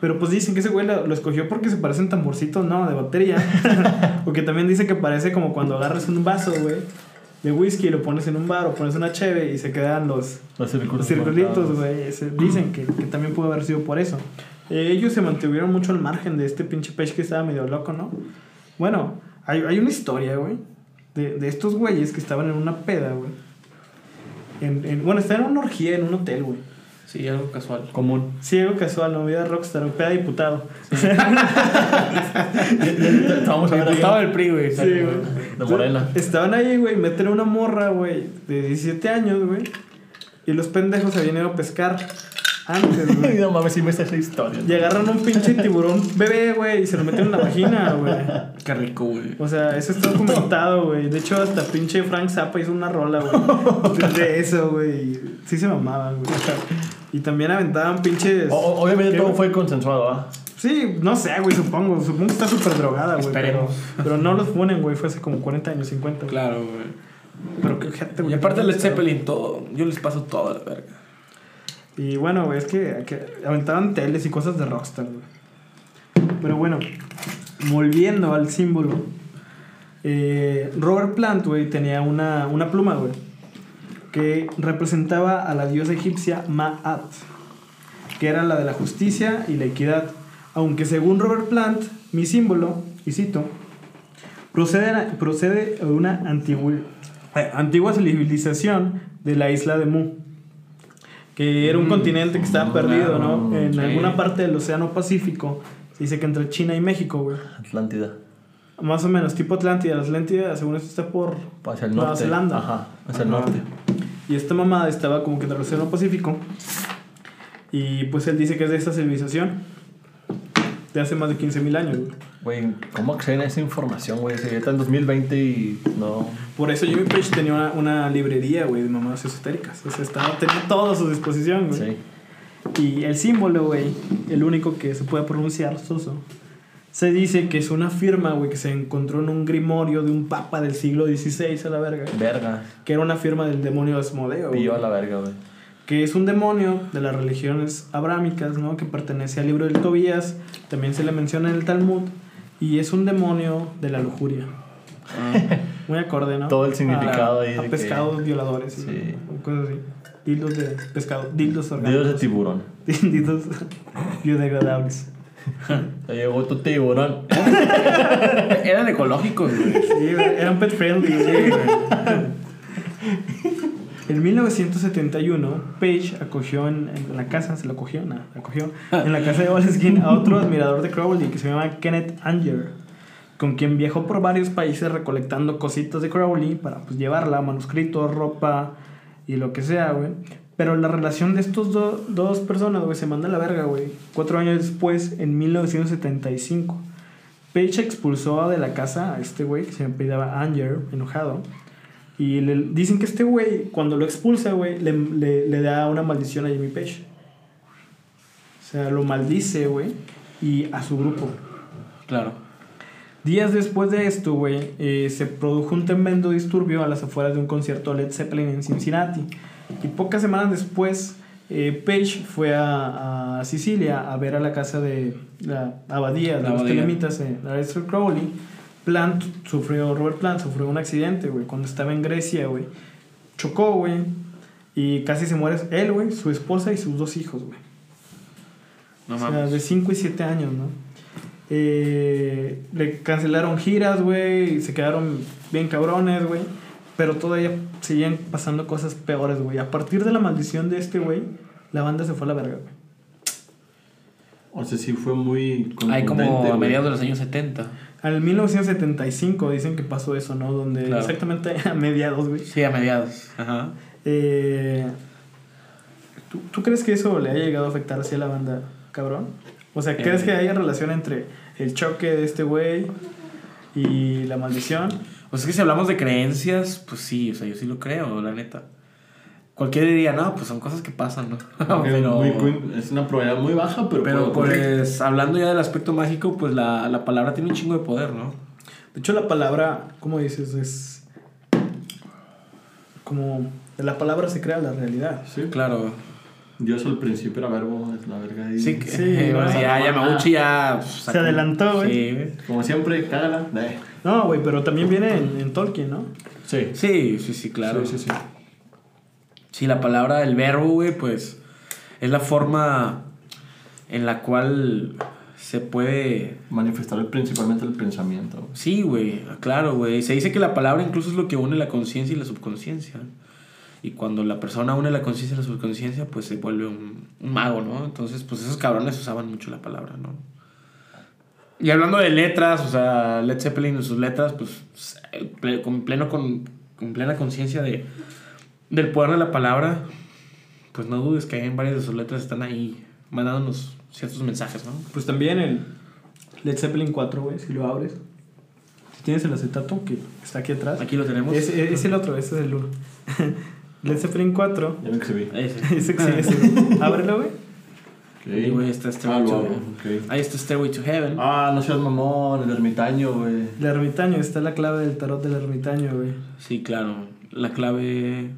Speaker 2: Pero pues dicen que ese güey lo, lo escogió porque se parecen tamborcitos, no, de batería. o que también dice que parece como cuando agarras un vaso, güey, de whisky y lo pones en un bar o pones una cheve y se quedan los,
Speaker 1: Los
Speaker 2: los circulitos, güey. Dicen que, que también pudo haber sido por eso. Eh, ellos se mantuvieron mucho al margen de este pinche page que estaba medio loco, ¿no? Bueno, hay, hay una historia, güey, de, de estos güeyes que estaban en una peda, güey. En, en- bueno, estaban en una orgía en un hotel, güey.
Speaker 3: Sí, algo casual.
Speaker 1: Común.
Speaker 2: Ciego casual, no vida rockstar, peda diputado.
Speaker 1: Vamos a ver
Speaker 3: Diputado
Speaker 1: ahí.
Speaker 3: del PRI, güey.
Speaker 2: Sí, güey.
Speaker 1: De Morena.
Speaker 2: Estaban ahí, güey, meten a una morra, güey, de 17 años, güey. Y los pendejos se habían ido a pescar antes, güey.
Speaker 1: no mames, sí me está esa historia.
Speaker 2: Y agarran un pinche tiburón bebé, güey, y se lo meten en la vagina, güey.
Speaker 3: Qué rico, güey.
Speaker 2: O sea, eso está documentado, güey. De hecho, hasta pinche Frank Zappa hizo una rola, güey. De- eso, güey. y Sí se mamaban, güey. Y también aventaban pinches.
Speaker 1: O- obviamente
Speaker 2: ¿Qué,
Speaker 1: todo fue consensuado, ¿ah?
Speaker 2: Sí, no sé, güey, supongo. Supongo que está súper drogada, güey. Pero,
Speaker 3: Esperemos.
Speaker 2: pero no los ponen, güey. Fue hace como 40 años, 50. güey.
Speaker 3: Claro, güey.
Speaker 2: Pero qué gente,
Speaker 3: Y
Speaker 2: güey.
Speaker 3: aparte del Zeppelin, todo. Yo les paso todo a la verga.
Speaker 2: Y bueno, es que, que aventaban teles y cosas de Rockstar, güey. Pero bueno, volviendo al símbolo, eh, Robert Plant, güey, tenía una, una pluma, güey, que representaba a la diosa egipcia Ma'at, que era la de la justicia y la equidad. Aunque según Robert Plant, mi símbolo, y cito, procede, procede de una antigua, eh, antigua civilización de la isla de Mu que era un continente que estaba perdido, ¿no? En
Speaker 3: sí.
Speaker 2: alguna parte del Océano Pacífico. Se dice que entre China y México, güey.
Speaker 1: Atlántida.
Speaker 2: Más o menos, tipo Atlántida. La Atlántida, según esto, está por
Speaker 1: Hacia el
Speaker 2: Nueva
Speaker 1: norte.
Speaker 2: Zelanda.
Speaker 1: Ajá, hacia el norte.
Speaker 2: Y esta mamada estaba como que en el Océano Pacífico. Y pues él dice que es de esta civilización. De hace más de 15.000 años, güey.
Speaker 1: Güey, ¿cómo acceden a esa información, güey? Ya está en 2020 y no...
Speaker 2: Por eso Jimmy Page tenía una, una librería, güey, de mamadas esotéricas. O sea, estaba, tenía todo a su disposición, güey.
Speaker 1: Sí.
Speaker 2: Y el símbolo, güey, el único que se puede pronunciar, Soso, se dice que es una firma, güey, que se encontró en un grimorio de un papa del siglo XVI a la verga.
Speaker 1: Verga.
Speaker 2: Que era una firma del demonio Asmodeo.
Speaker 1: Pillo a la verga, güey.
Speaker 2: que es un demonio de las religiones abrámicas, ¿no? Que pertenece al libro del Tobías, también se le menciona en el Talmud, y es un demonio de la lujuria. Muy acorde, ¿no?
Speaker 1: Todo el significado
Speaker 2: a,
Speaker 1: ahí
Speaker 2: A
Speaker 1: de
Speaker 2: pescados
Speaker 1: que-
Speaker 2: violadores y
Speaker 1: Sí.
Speaker 2: cosas así. Dildos de pescado, dildos
Speaker 1: Dios de
Speaker 2: orgánicos.
Speaker 1: tiburón.
Speaker 2: Dildos biodegradables.
Speaker 1: Llegó tu tiburón.
Speaker 3: Eran ecológicos, güey.
Speaker 2: Sí, eran pet friendly. sí, güey. En 1971, Page acogió en, en la casa, se lo cogió, no, acogió en la casa de Oleskin a otro admirador de Crowley que se llama Kenneth Anger, con quien viajó por varios países recolectando cositas de Crowley para pues, llevarla, manuscritos, ropa y lo que sea, güey. Pero la relación de estos do- dos personas, güey, se manda a la verga, güey. Cuatro años después, en 1975. Page expulsó de la casa a este güey que se apellidaba Anger, enojado. Y le, dicen que este güey, cuando lo expulsa, güey, le, le, le da una maldición a Jimmy Page. O sea, lo maldice, güey, y a su grupo.
Speaker 3: Claro.
Speaker 2: Días después de esto, güey, eh, se produjo un tremendo disturbio a las afueras de un concierto Led Zeppelin en Cincinnati. Y pocas semanas después, eh, Page fue a, a Sicilia a ver a la casa de la abadía de
Speaker 3: La
Speaker 2: los telemitas Aleister Crowley. Plant sufrió, Robert Plant sufrió un accidente, güey, cuando estaba en Grecia, güey. Chocó, güey, y casi se muere él, güey, su esposa y sus dos hijos, güey.
Speaker 3: No
Speaker 2: O sea,
Speaker 3: mames.
Speaker 2: de 5 y 7 años, ¿no? Eh, le cancelaron giras, güey, se quedaron bien cabrones, güey. Pero todavía seguían pasando cosas peores, güey. A partir de la maldición de este, güey, la banda se fue a la verga, güey.
Speaker 1: O sea, sí fue muy
Speaker 3: Hay como a mediados de los años 70.
Speaker 2: Al 1975 dicen que pasó eso, ¿no? Donde
Speaker 3: Claro.
Speaker 2: exactamente a mediados, güey.
Speaker 3: Sí, a mediados. Ajá.
Speaker 2: Eh, ¿tú, tú crees que eso le haya llegado a afectar así a la banda, cabrón? O sea, ¿crees
Speaker 3: Eh.
Speaker 2: que haya relación entre el choque de este güey y la maldición?
Speaker 3: Pues es que si hablamos de creencias, pues sí, o sea, yo sí lo creo, la neta. Cualquiera diría, no, pues son cosas que pasan, ¿no? Pero,
Speaker 1: es una probabilidad muy baja, pero,
Speaker 3: pero pues hablando ya del aspecto mágico, pues la, la palabra tiene un chingo de poder, ¿no?
Speaker 2: De hecho, la palabra, ¿cómo dices? Es como de la palabra se crea la realidad.
Speaker 1: Sí.
Speaker 3: Claro.
Speaker 1: Dios al principio era verbo, es la verga. ahí.
Speaker 3: Sí, que,
Speaker 2: Sí,
Speaker 3: eh, bueno,
Speaker 2: ¿no?
Speaker 3: ya Yamaguchi ya... pues,
Speaker 2: Se adelantó, güey.
Speaker 3: Sí, güey.
Speaker 1: Como siempre, cágala. Eh.
Speaker 2: No, güey, pero también viene en, en Tolkien, ¿no?
Speaker 1: Sí.
Speaker 3: Sí, sí, sí, claro.
Speaker 1: Sí, sí, sí.
Speaker 3: Sí, la palabra, el verbo, güey, pues es la forma en la cual se puede...
Speaker 1: Manifestar principalmente el pensamiento. güey.
Speaker 3: Sí, güey, claro, güey. Se dice que la palabra incluso es lo que une la conciencia y la subconsciencia. Y cuando la persona une la conciencia y la subconsciencia, pues se vuelve un, un mago, ¿no? Entonces, pues esos cabrones usaban mucho la palabra, ¿no? Y hablando de letras, o sea, Led Zeppelin y sus letras, pues ple- con, pleno, con, con plena conciencia de, del poder de la palabra, pues no dudes que en varias de sus letras están ahí mandándonos ciertos mensajes, ¿no?
Speaker 2: Pues también el Led Zeppelin 4, güey, si lo abres. Si tienes el acetato que está aquí atrás.
Speaker 3: Aquí lo tenemos.
Speaker 2: Es, es, es el otro, ese es el 1. Led Zeppelin 4.
Speaker 1: Ya me exhibí.
Speaker 3: Ese.
Speaker 2: Ese, ese. Ábrelo, güey.
Speaker 3: Y, güey, está
Speaker 1: Ah,
Speaker 3: Stairway
Speaker 1: lo
Speaker 3: to
Speaker 1: hago, ok.
Speaker 3: Ahí está Stairway to Heaven.
Speaker 1: Ah, no seas mamón, el ermitaño, güey.
Speaker 2: El ermitaño, está la clave del tarot del ermitaño, güey.
Speaker 3: Sí, claro. La clave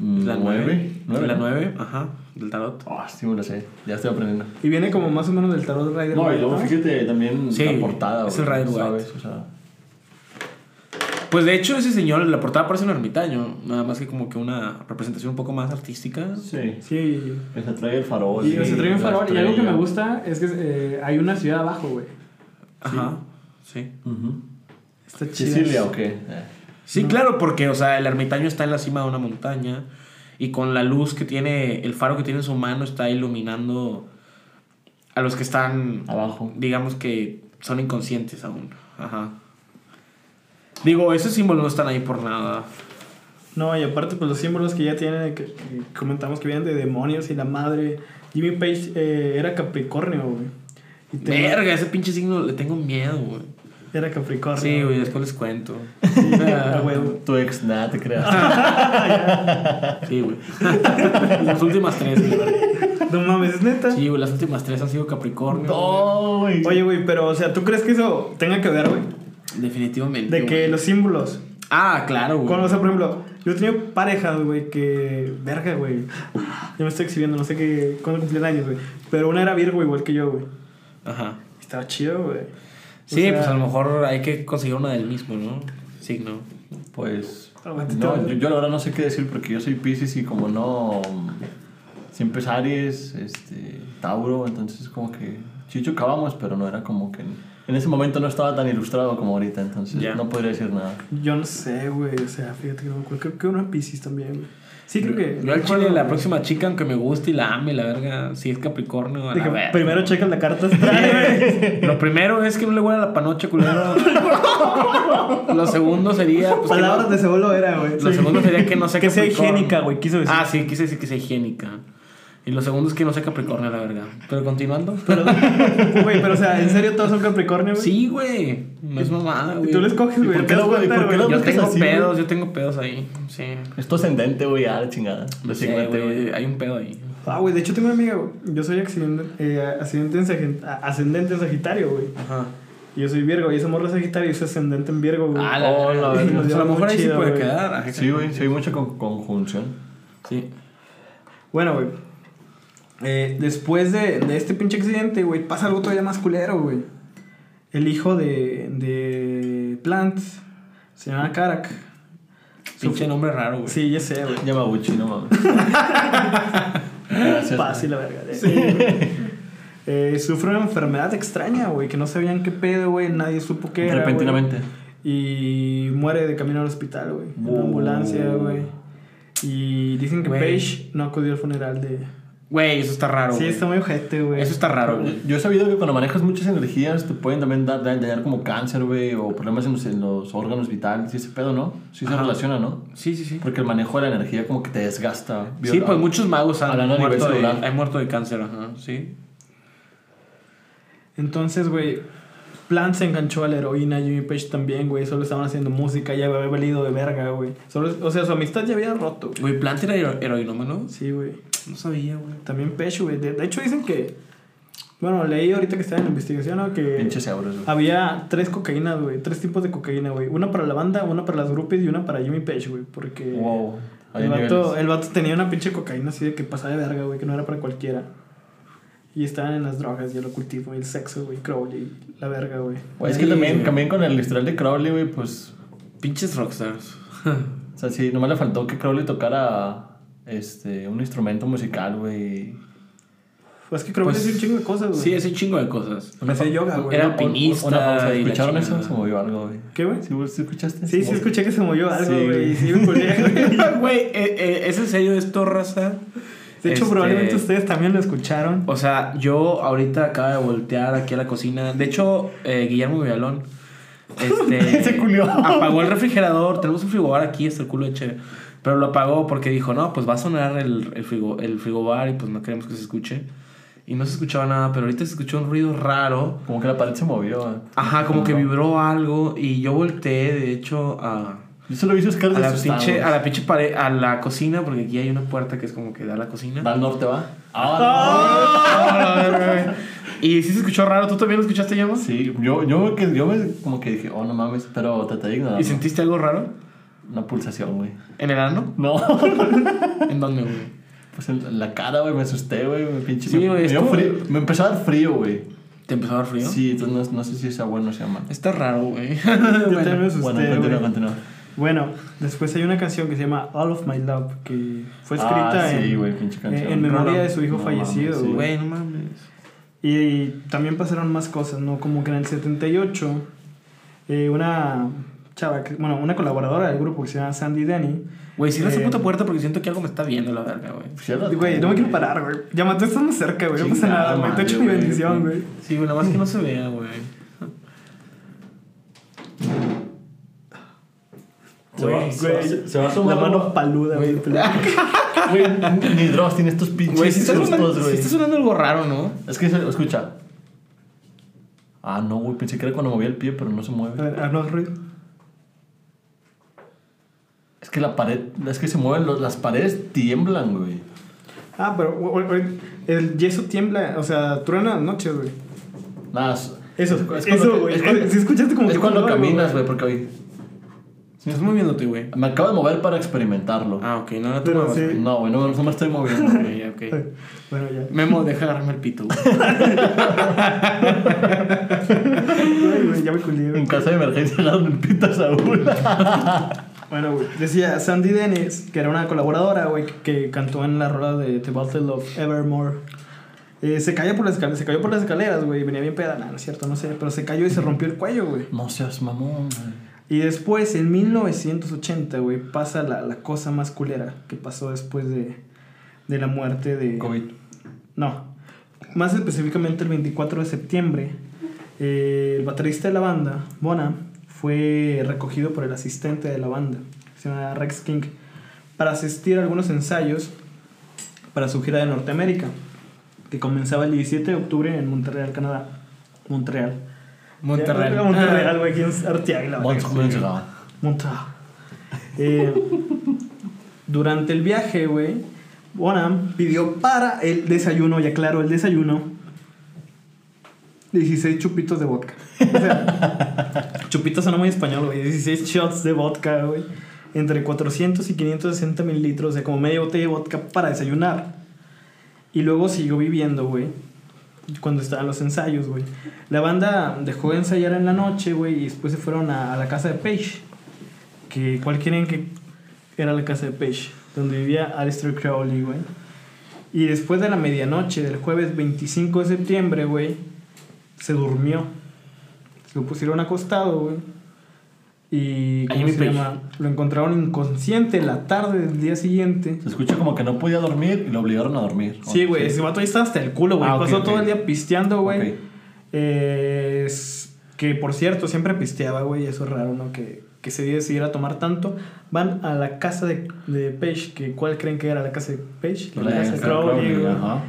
Speaker 3: la
Speaker 1: ¿Nueve?
Speaker 3: 9. La
Speaker 1: ¿no?
Speaker 3: 9, ajá, del tarot.
Speaker 1: Ah, sí me lo sé. Ya estoy aprendiendo.
Speaker 2: Y viene como más o menos del tarot Rider
Speaker 1: No, y
Speaker 2: Waite,
Speaker 1: luego
Speaker 2: ¿no?
Speaker 1: fíjate también
Speaker 3: Sí,
Speaker 1: la portada,
Speaker 3: es el Rider Waite.
Speaker 1: ¿Sabes? O sea,
Speaker 3: Pues de hecho, ese señor, la portada parece un ermitaño. Nada más que como que una representación un poco más artística.
Speaker 1: sí.
Speaker 2: Sí.
Speaker 1: Que se trae el farol.
Speaker 2: Y se trae un
Speaker 1: la
Speaker 2: farol. Y algo que me gusta es que eh, hay una ciudad abajo, güey.
Speaker 3: Ajá. Sí.
Speaker 1: Ujú.
Speaker 2: Está chida.
Speaker 1: ¿Sicilia o qué? Eh.
Speaker 3: Sí, claro, porque, o sea, el ermitaño está en la cima de una montaña. y con la luz que tiene, el faro que tiene en su mano está iluminando a los que están
Speaker 1: Abajo.
Speaker 3: digamos que son inconscientes aún. Ajá. Digo, esos símbolos no están ahí por nada.
Speaker 2: No, y aparte, pues los símbolos que ya tienen, que, que comentamos que vienen de demonios y la madre. Jimmy Page eh, era Capricornio, güey.
Speaker 3: Verga, ese pinche signo le tengo miedo, güey.
Speaker 2: Era Capricornio.
Speaker 3: Sí, güey, después les cuento.
Speaker 2: Sí.
Speaker 1: Tu ex, nada, te creas.
Speaker 3: Sí, güey. Las últimas tres, güey.
Speaker 2: No mames, es neta.
Speaker 3: Sí, güey, las últimas tres han sido Capricornio.
Speaker 1: no, güey.
Speaker 2: Oye, güey, pero, o sea, ¿tú crees que eso tenga que ver, güey?
Speaker 3: Definitivamente.
Speaker 2: De que
Speaker 3: güey.
Speaker 2: los símbolos.
Speaker 3: Ah, claro, güey.
Speaker 2: Con, o sea, por ejemplo, yo he tenido parejas, güey, que. Verga, güey. Ya me estoy exhibiendo, no sé qué. cuándo cumplían años, güey. Pero una era Virgo, igual que yo, güey.
Speaker 3: Ajá.
Speaker 2: Estaba chido, güey. O
Speaker 3: Sí,
Speaker 2: sea,
Speaker 3: pues a lo mejor hay que conseguir una del mismo, ¿no? Signo.
Speaker 1: Pues. No, yo, yo la verdad no sé qué decir porque yo soy Pisces y como no. Siempre es Aries, este, Tauro, entonces como que. Sí chocábamos, pero no era como que. En ese momento no estaba tan ilustrado como ahorita, entonces
Speaker 3: Ya.
Speaker 1: no podría decir nada.
Speaker 2: Yo no sé, güey. O sea, fíjate que no me acuerdo. Creo que una Pisces también, güey. Sí, creo que.
Speaker 3: Yo al chile, la próxima chica, aunque me guste y la ame, la verga, si es Capricornio, a la verga.
Speaker 2: primero checas la carta astral, güey.
Speaker 3: Lo primero es que no le huele a la panocha, culero. Lo segundo sería. Pues,
Speaker 2: Palabras
Speaker 3: no-
Speaker 2: de segundo era, güey.
Speaker 3: Lo
Speaker 2: Sí.
Speaker 3: segundo sería que no sea
Speaker 2: Que sea higiénica, güey, quiso decir.
Speaker 3: Ah, sí, quise decir que sea higiénica. Y lo segundo es que no sea Capricornio, la verga. Pero continuando.
Speaker 2: Pero, güey, pero o sea, ¿en serio todos son Capricornio, güey?
Speaker 3: Sí, güey. No es mamada, güey.
Speaker 2: Y tú les coges, güey.
Speaker 1: por
Speaker 2: ¿te
Speaker 1: qué.
Speaker 3: Yo tengo
Speaker 1: así,
Speaker 3: pedos, yo tengo pedos ahí. Sí.
Speaker 1: Es tu ascendente, güey, ah, la chingada. Lo
Speaker 3: sé,
Speaker 1: siguiente,
Speaker 3: güey. Hay un pedo ahí.
Speaker 2: Ah, güey, de hecho tengo una amiga, güey. Yo soy accidente, eh, ascendente, en a- ascendente en Sagitario, güey.
Speaker 3: Ajá.
Speaker 2: Y yo soy Virgo, y esa morra es Sagitario y soy ascendente en Virgo, güey.
Speaker 3: Ah, la,
Speaker 1: Oh, la.
Speaker 3: Pues a lo mejor ahí sí puede
Speaker 2: güey.
Speaker 3: quedar.
Speaker 1: Sí, güey, sí hay mucha con- conjunción.
Speaker 3: Sí.
Speaker 2: Bueno, güey. Eh, después de, de este pinche accidente, güey, pasa algo todavía más culero, güey. El hijo de, de Plant se llama Karak.
Speaker 3: Pinche nombre raro, güey.
Speaker 2: Sí, ya sé, güey.
Speaker 1: Yamaguchi, no mames. Gracias.
Speaker 2: Fácil, la verga. Eh, sufre una enfermedad extraña, güey, que no sabían qué pedo, güey. Nadie supo qué era.
Speaker 1: Repentinamente.
Speaker 2: Y muere de camino al hospital, güey. En una ambulancia, güey. Y dicen que
Speaker 3: Güey.
Speaker 2: Paige no acudió al funeral de.
Speaker 3: Güey, eso está raro.
Speaker 2: sí, está muy ojete, güey.
Speaker 3: Eso está raro, güey.
Speaker 1: Yo he sabido que cuando manejas muchas energías te pueden también dar, dar- dañar como cáncer, güey, o problemas en los, en los órganos vitales y ese pedo, ¿no? Sí se
Speaker 3: Ajá.
Speaker 1: relaciona, ¿no?
Speaker 3: Sí, sí, sí.
Speaker 1: Porque el manejo de la energía como que te desgasta.
Speaker 3: Sí, pues muchos magos han
Speaker 1: Hablando a nivel
Speaker 3: muerto, de,
Speaker 1: celular.
Speaker 3: han muerto de cáncer, ajá, sí.
Speaker 2: Entonces, güey, Plant se enganchó a la heroína, Jimmy Page también, güey. Solo estaban haciendo música, ya había valido de verga, güey. Solo, o sea, su amistad ya había roto, güey.
Speaker 3: Güey, Plant era hero- heroinómano.
Speaker 2: Sí, güey.
Speaker 3: No sabía, güey.
Speaker 2: También Page, güey. De, de hecho, dicen que. Bueno, leí ahorita que estaba en la investigación, ¿no? Que.
Speaker 1: Pinches euros, güey.
Speaker 2: Había tres cocaínas, güey. Tres tipos de cocaína, güey. Una para la banda, una para las groupies y una para Jimmy Page, güey. Porque.
Speaker 1: Wow.
Speaker 2: El vato, el vato tenía una pinche cocaína así de que pasaba de verga, güey, que no era para cualquiera. Y estaban en las drogas y el ocultismo y el sexo, güey, Crowley, la verga, güey.
Speaker 1: Es que también, también con el historial de Crowley, güey, pues...
Speaker 3: Pinches rockstars.
Speaker 1: O sea, sí, nomás le faltó que Crowley tocara este, un instrumento musical, güey.
Speaker 2: Pues es que Crowley
Speaker 3: Pues,
Speaker 2: hacía un chingo de cosas, güey.
Speaker 3: Sí, ese chingo de cosas.
Speaker 2: Me hacía yoga, güey.
Speaker 3: Era alpinista
Speaker 1: Una ¿Escucharon eso? Se movió algo, güey.
Speaker 2: ¿Qué, güey?
Speaker 1: ¿Sí? ¿Sí escuchaste?
Speaker 2: Sí, sí, escuché que se movió algo,
Speaker 1: Sí,
Speaker 2: güey. sí, güey.
Speaker 3: Güey, eh, eh, ¿es en serio esto, raza?
Speaker 2: De hecho,
Speaker 3: Este,
Speaker 2: probablemente ustedes también lo escucharon.
Speaker 3: O sea, yo ahorita acabo de voltear aquí a la cocina. De hecho, eh, Guillermo Villalón este,
Speaker 1: Se culió.
Speaker 3: apagó el refrigerador. Tenemos un frigobar aquí, está el culo de chévere. Pero lo apagó porque dijo, no, pues va a sonar el, el, frigo, el frigobar y pues no queremos que se escuche. Y no se escuchaba nada, pero ahorita se escuchó un ruido raro.
Speaker 1: Como que la pared se movió, güey.
Speaker 3: Ajá, como que vibró algo y yo volteé, de hecho, a,
Speaker 1: Yo solo vi sus caras
Speaker 3: a, la, pinche, a la pinche pared, a la cocina, porque aquí hay una puerta que es como que da a la cocina.
Speaker 1: ¿Va al norte, va?
Speaker 3: Ah, y sí se escuchó raro, ¿tú también lo escuchaste, Llama?
Speaker 1: Sí, yo, yo, yo me, como que dije, oh, no mames, pero traté de ignorarlo.
Speaker 3: ¿Y sentiste algo raro?
Speaker 1: Una pulsación, güey.
Speaker 3: ¿En el ano?
Speaker 1: No,
Speaker 3: ¿En dónde, güey?
Speaker 1: pues en la cara, güey, me asusté, güey, me pinche...
Speaker 3: Sí, güey,
Speaker 1: me frío, me empezó a dar frío, güey.
Speaker 3: ¿Te empezó a dar frío?
Speaker 1: Sí, entonces no, no sé si sea bueno o sea malo.
Speaker 3: Está raro, güey.
Speaker 2: Yo también me asusté,
Speaker 1: Bueno, continúa, continúa.
Speaker 2: Bueno, después hay una canción que se llama All of My Love, que fue escrita
Speaker 1: Ah, sí,
Speaker 2: en, memoria de su hijo
Speaker 1: No
Speaker 2: fallecido,
Speaker 1: sí.
Speaker 2: güey.
Speaker 3: Güey, no mames.
Speaker 2: Y también pasaron más cosas, ¿no? Como que en el 78, eh, una chava, que- bueno, una colaboradora del grupo que se llama Sandy Denny.
Speaker 3: Güey, cierra esa
Speaker 2: Eh,
Speaker 3: puta puerta porque siento que algo me está viendo la verga, güey.
Speaker 1: Cierra-
Speaker 2: Güey, no me quiero parar, güey. Ya tú estás más cerca, güey. No pasa nada, güey. Te echo mi bendición, güey.
Speaker 3: Sí, güey, nada más que no se vea, güey.
Speaker 1: Se va,
Speaker 2: Güey,
Speaker 1: se va-
Speaker 2: güey.
Speaker 1: se va a
Speaker 2: La
Speaker 1: asomar
Speaker 2: mano paluda, güey.
Speaker 1: Ni Dross tiene estos pinches
Speaker 3: Güey, sí está, sonando,
Speaker 1: sustos,
Speaker 3: sí
Speaker 1: güey.
Speaker 3: está sonando algo raro, ¿no?
Speaker 1: Es que, escucha. Ah, no, güey, pensé que era cuando movía el pie, pero no se
Speaker 2: A
Speaker 1: mueve.
Speaker 2: ver, haznos ruido.
Speaker 1: Es que la pared, es que se mueven, los- las paredes tiemblan, güey.
Speaker 2: Ah, pero güey, güey, el yeso tiembla, o sea, truena las noches, güey.
Speaker 1: Nada, es-
Speaker 2: Eso,
Speaker 1: es cuando-
Speaker 2: eso, güey.
Speaker 1: es cuando-
Speaker 2: Si escuchaste como
Speaker 1: es
Speaker 2: que
Speaker 1: cuando caminas, güey, porque hoy.
Speaker 3: Estás moviéndote, güey.
Speaker 1: Me acabo de mover para experimentarlo.
Speaker 3: Ah, ok, no, no te muevas,
Speaker 2: sí.
Speaker 3: güey.
Speaker 1: No, güey, no, no me estoy moviendo.
Speaker 3: Ok,
Speaker 1: güey.
Speaker 3: ok.
Speaker 2: Bueno, ya.
Speaker 3: Memo, deja agarrarme el pito, güey.
Speaker 2: Ay, güey, ya me culié, güey.
Speaker 1: En caso de emergencia le dan el pito a Saúl.
Speaker 2: Bueno, güey, decía Sandy Dennis, que era una colaboradora, güey, que, que cantó en la rola de The Battle of Evermore. Eh, se cayó por las escaleras, se cayó por las escaleras, güey, venía bien peda, nah, no es cierto, no sé, pero se cayó y se rompió el cuello, güey.
Speaker 1: No seas mamón, güey.
Speaker 2: Y después, en 1980, güey, pasa la, la cosa más culera que pasó después de, de la muerte de...
Speaker 1: COVID.
Speaker 2: No. Más específicamente el 24 de septiembre, eh, el baterista de la banda, Bonham, fue recogido por el asistente de la banda, que se llama Rex King, para asistir a algunos ensayos para su gira de Norteamérica, que comenzaba el 17 de octubre en Montreal, Canadá. Montreal.
Speaker 3: Monterrey.
Speaker 2: Ya, Montreal, güey, aquí en Arteaga.
Speaker 1: Montreal.
Speaker 2: Montreal. Eh, durante el viaje, güey, Bonham pidió para el desayuno, ya claro, el desayuno, 16 chupitos de vodka. O sea, chupitos suena muy español, güey. 16 shots de vodka, güey. Entre 400 y 560 mililitros, o sea, como media botella de vodka para desayunar. Y luego siguió viviendo, güey. Cuando estaban los ensayos, güey. La banda dejó de ensayar en la noche, güey, y después se fueron a, la casa de Page. Que, ¿Cuál creen que era la casa de Page? Donde vivía Alistair Crowley, güey. Y después de la medianoche del jueves 25 de septiembre, güey, se durmió. Lo pusieron acostado, güey. Y ¿cómo
Speaker 3: mi
Speaker 2: se llama? Lo encontraron inconsciente la tarde del día siguiente.
Speaker 1: Se escucha como que no podía dormir y lo obligaron a dormir.
Speaker 2: Sí, güey, ese vato ahí estaba hasta el culo, güey.
Speaker 1: Ah,
Speaker 2: Pasó todo el día pisteando, güey. Eh, es- que por cierto, siempre pisteaba, güey. Eso es raro, ¿no? Que, que se decidiera tomar tanto. Van a la casa de, de Page. Que, ¿Cuál creen que era la casa de Page? La,
Speaker 1: La
Speaker 2: casa de
Speaker 1: casa de
Speaker 2: Crowley,
Speaker 1: Crowley,
Speaker 2: güey.
Speaker 1: ajá.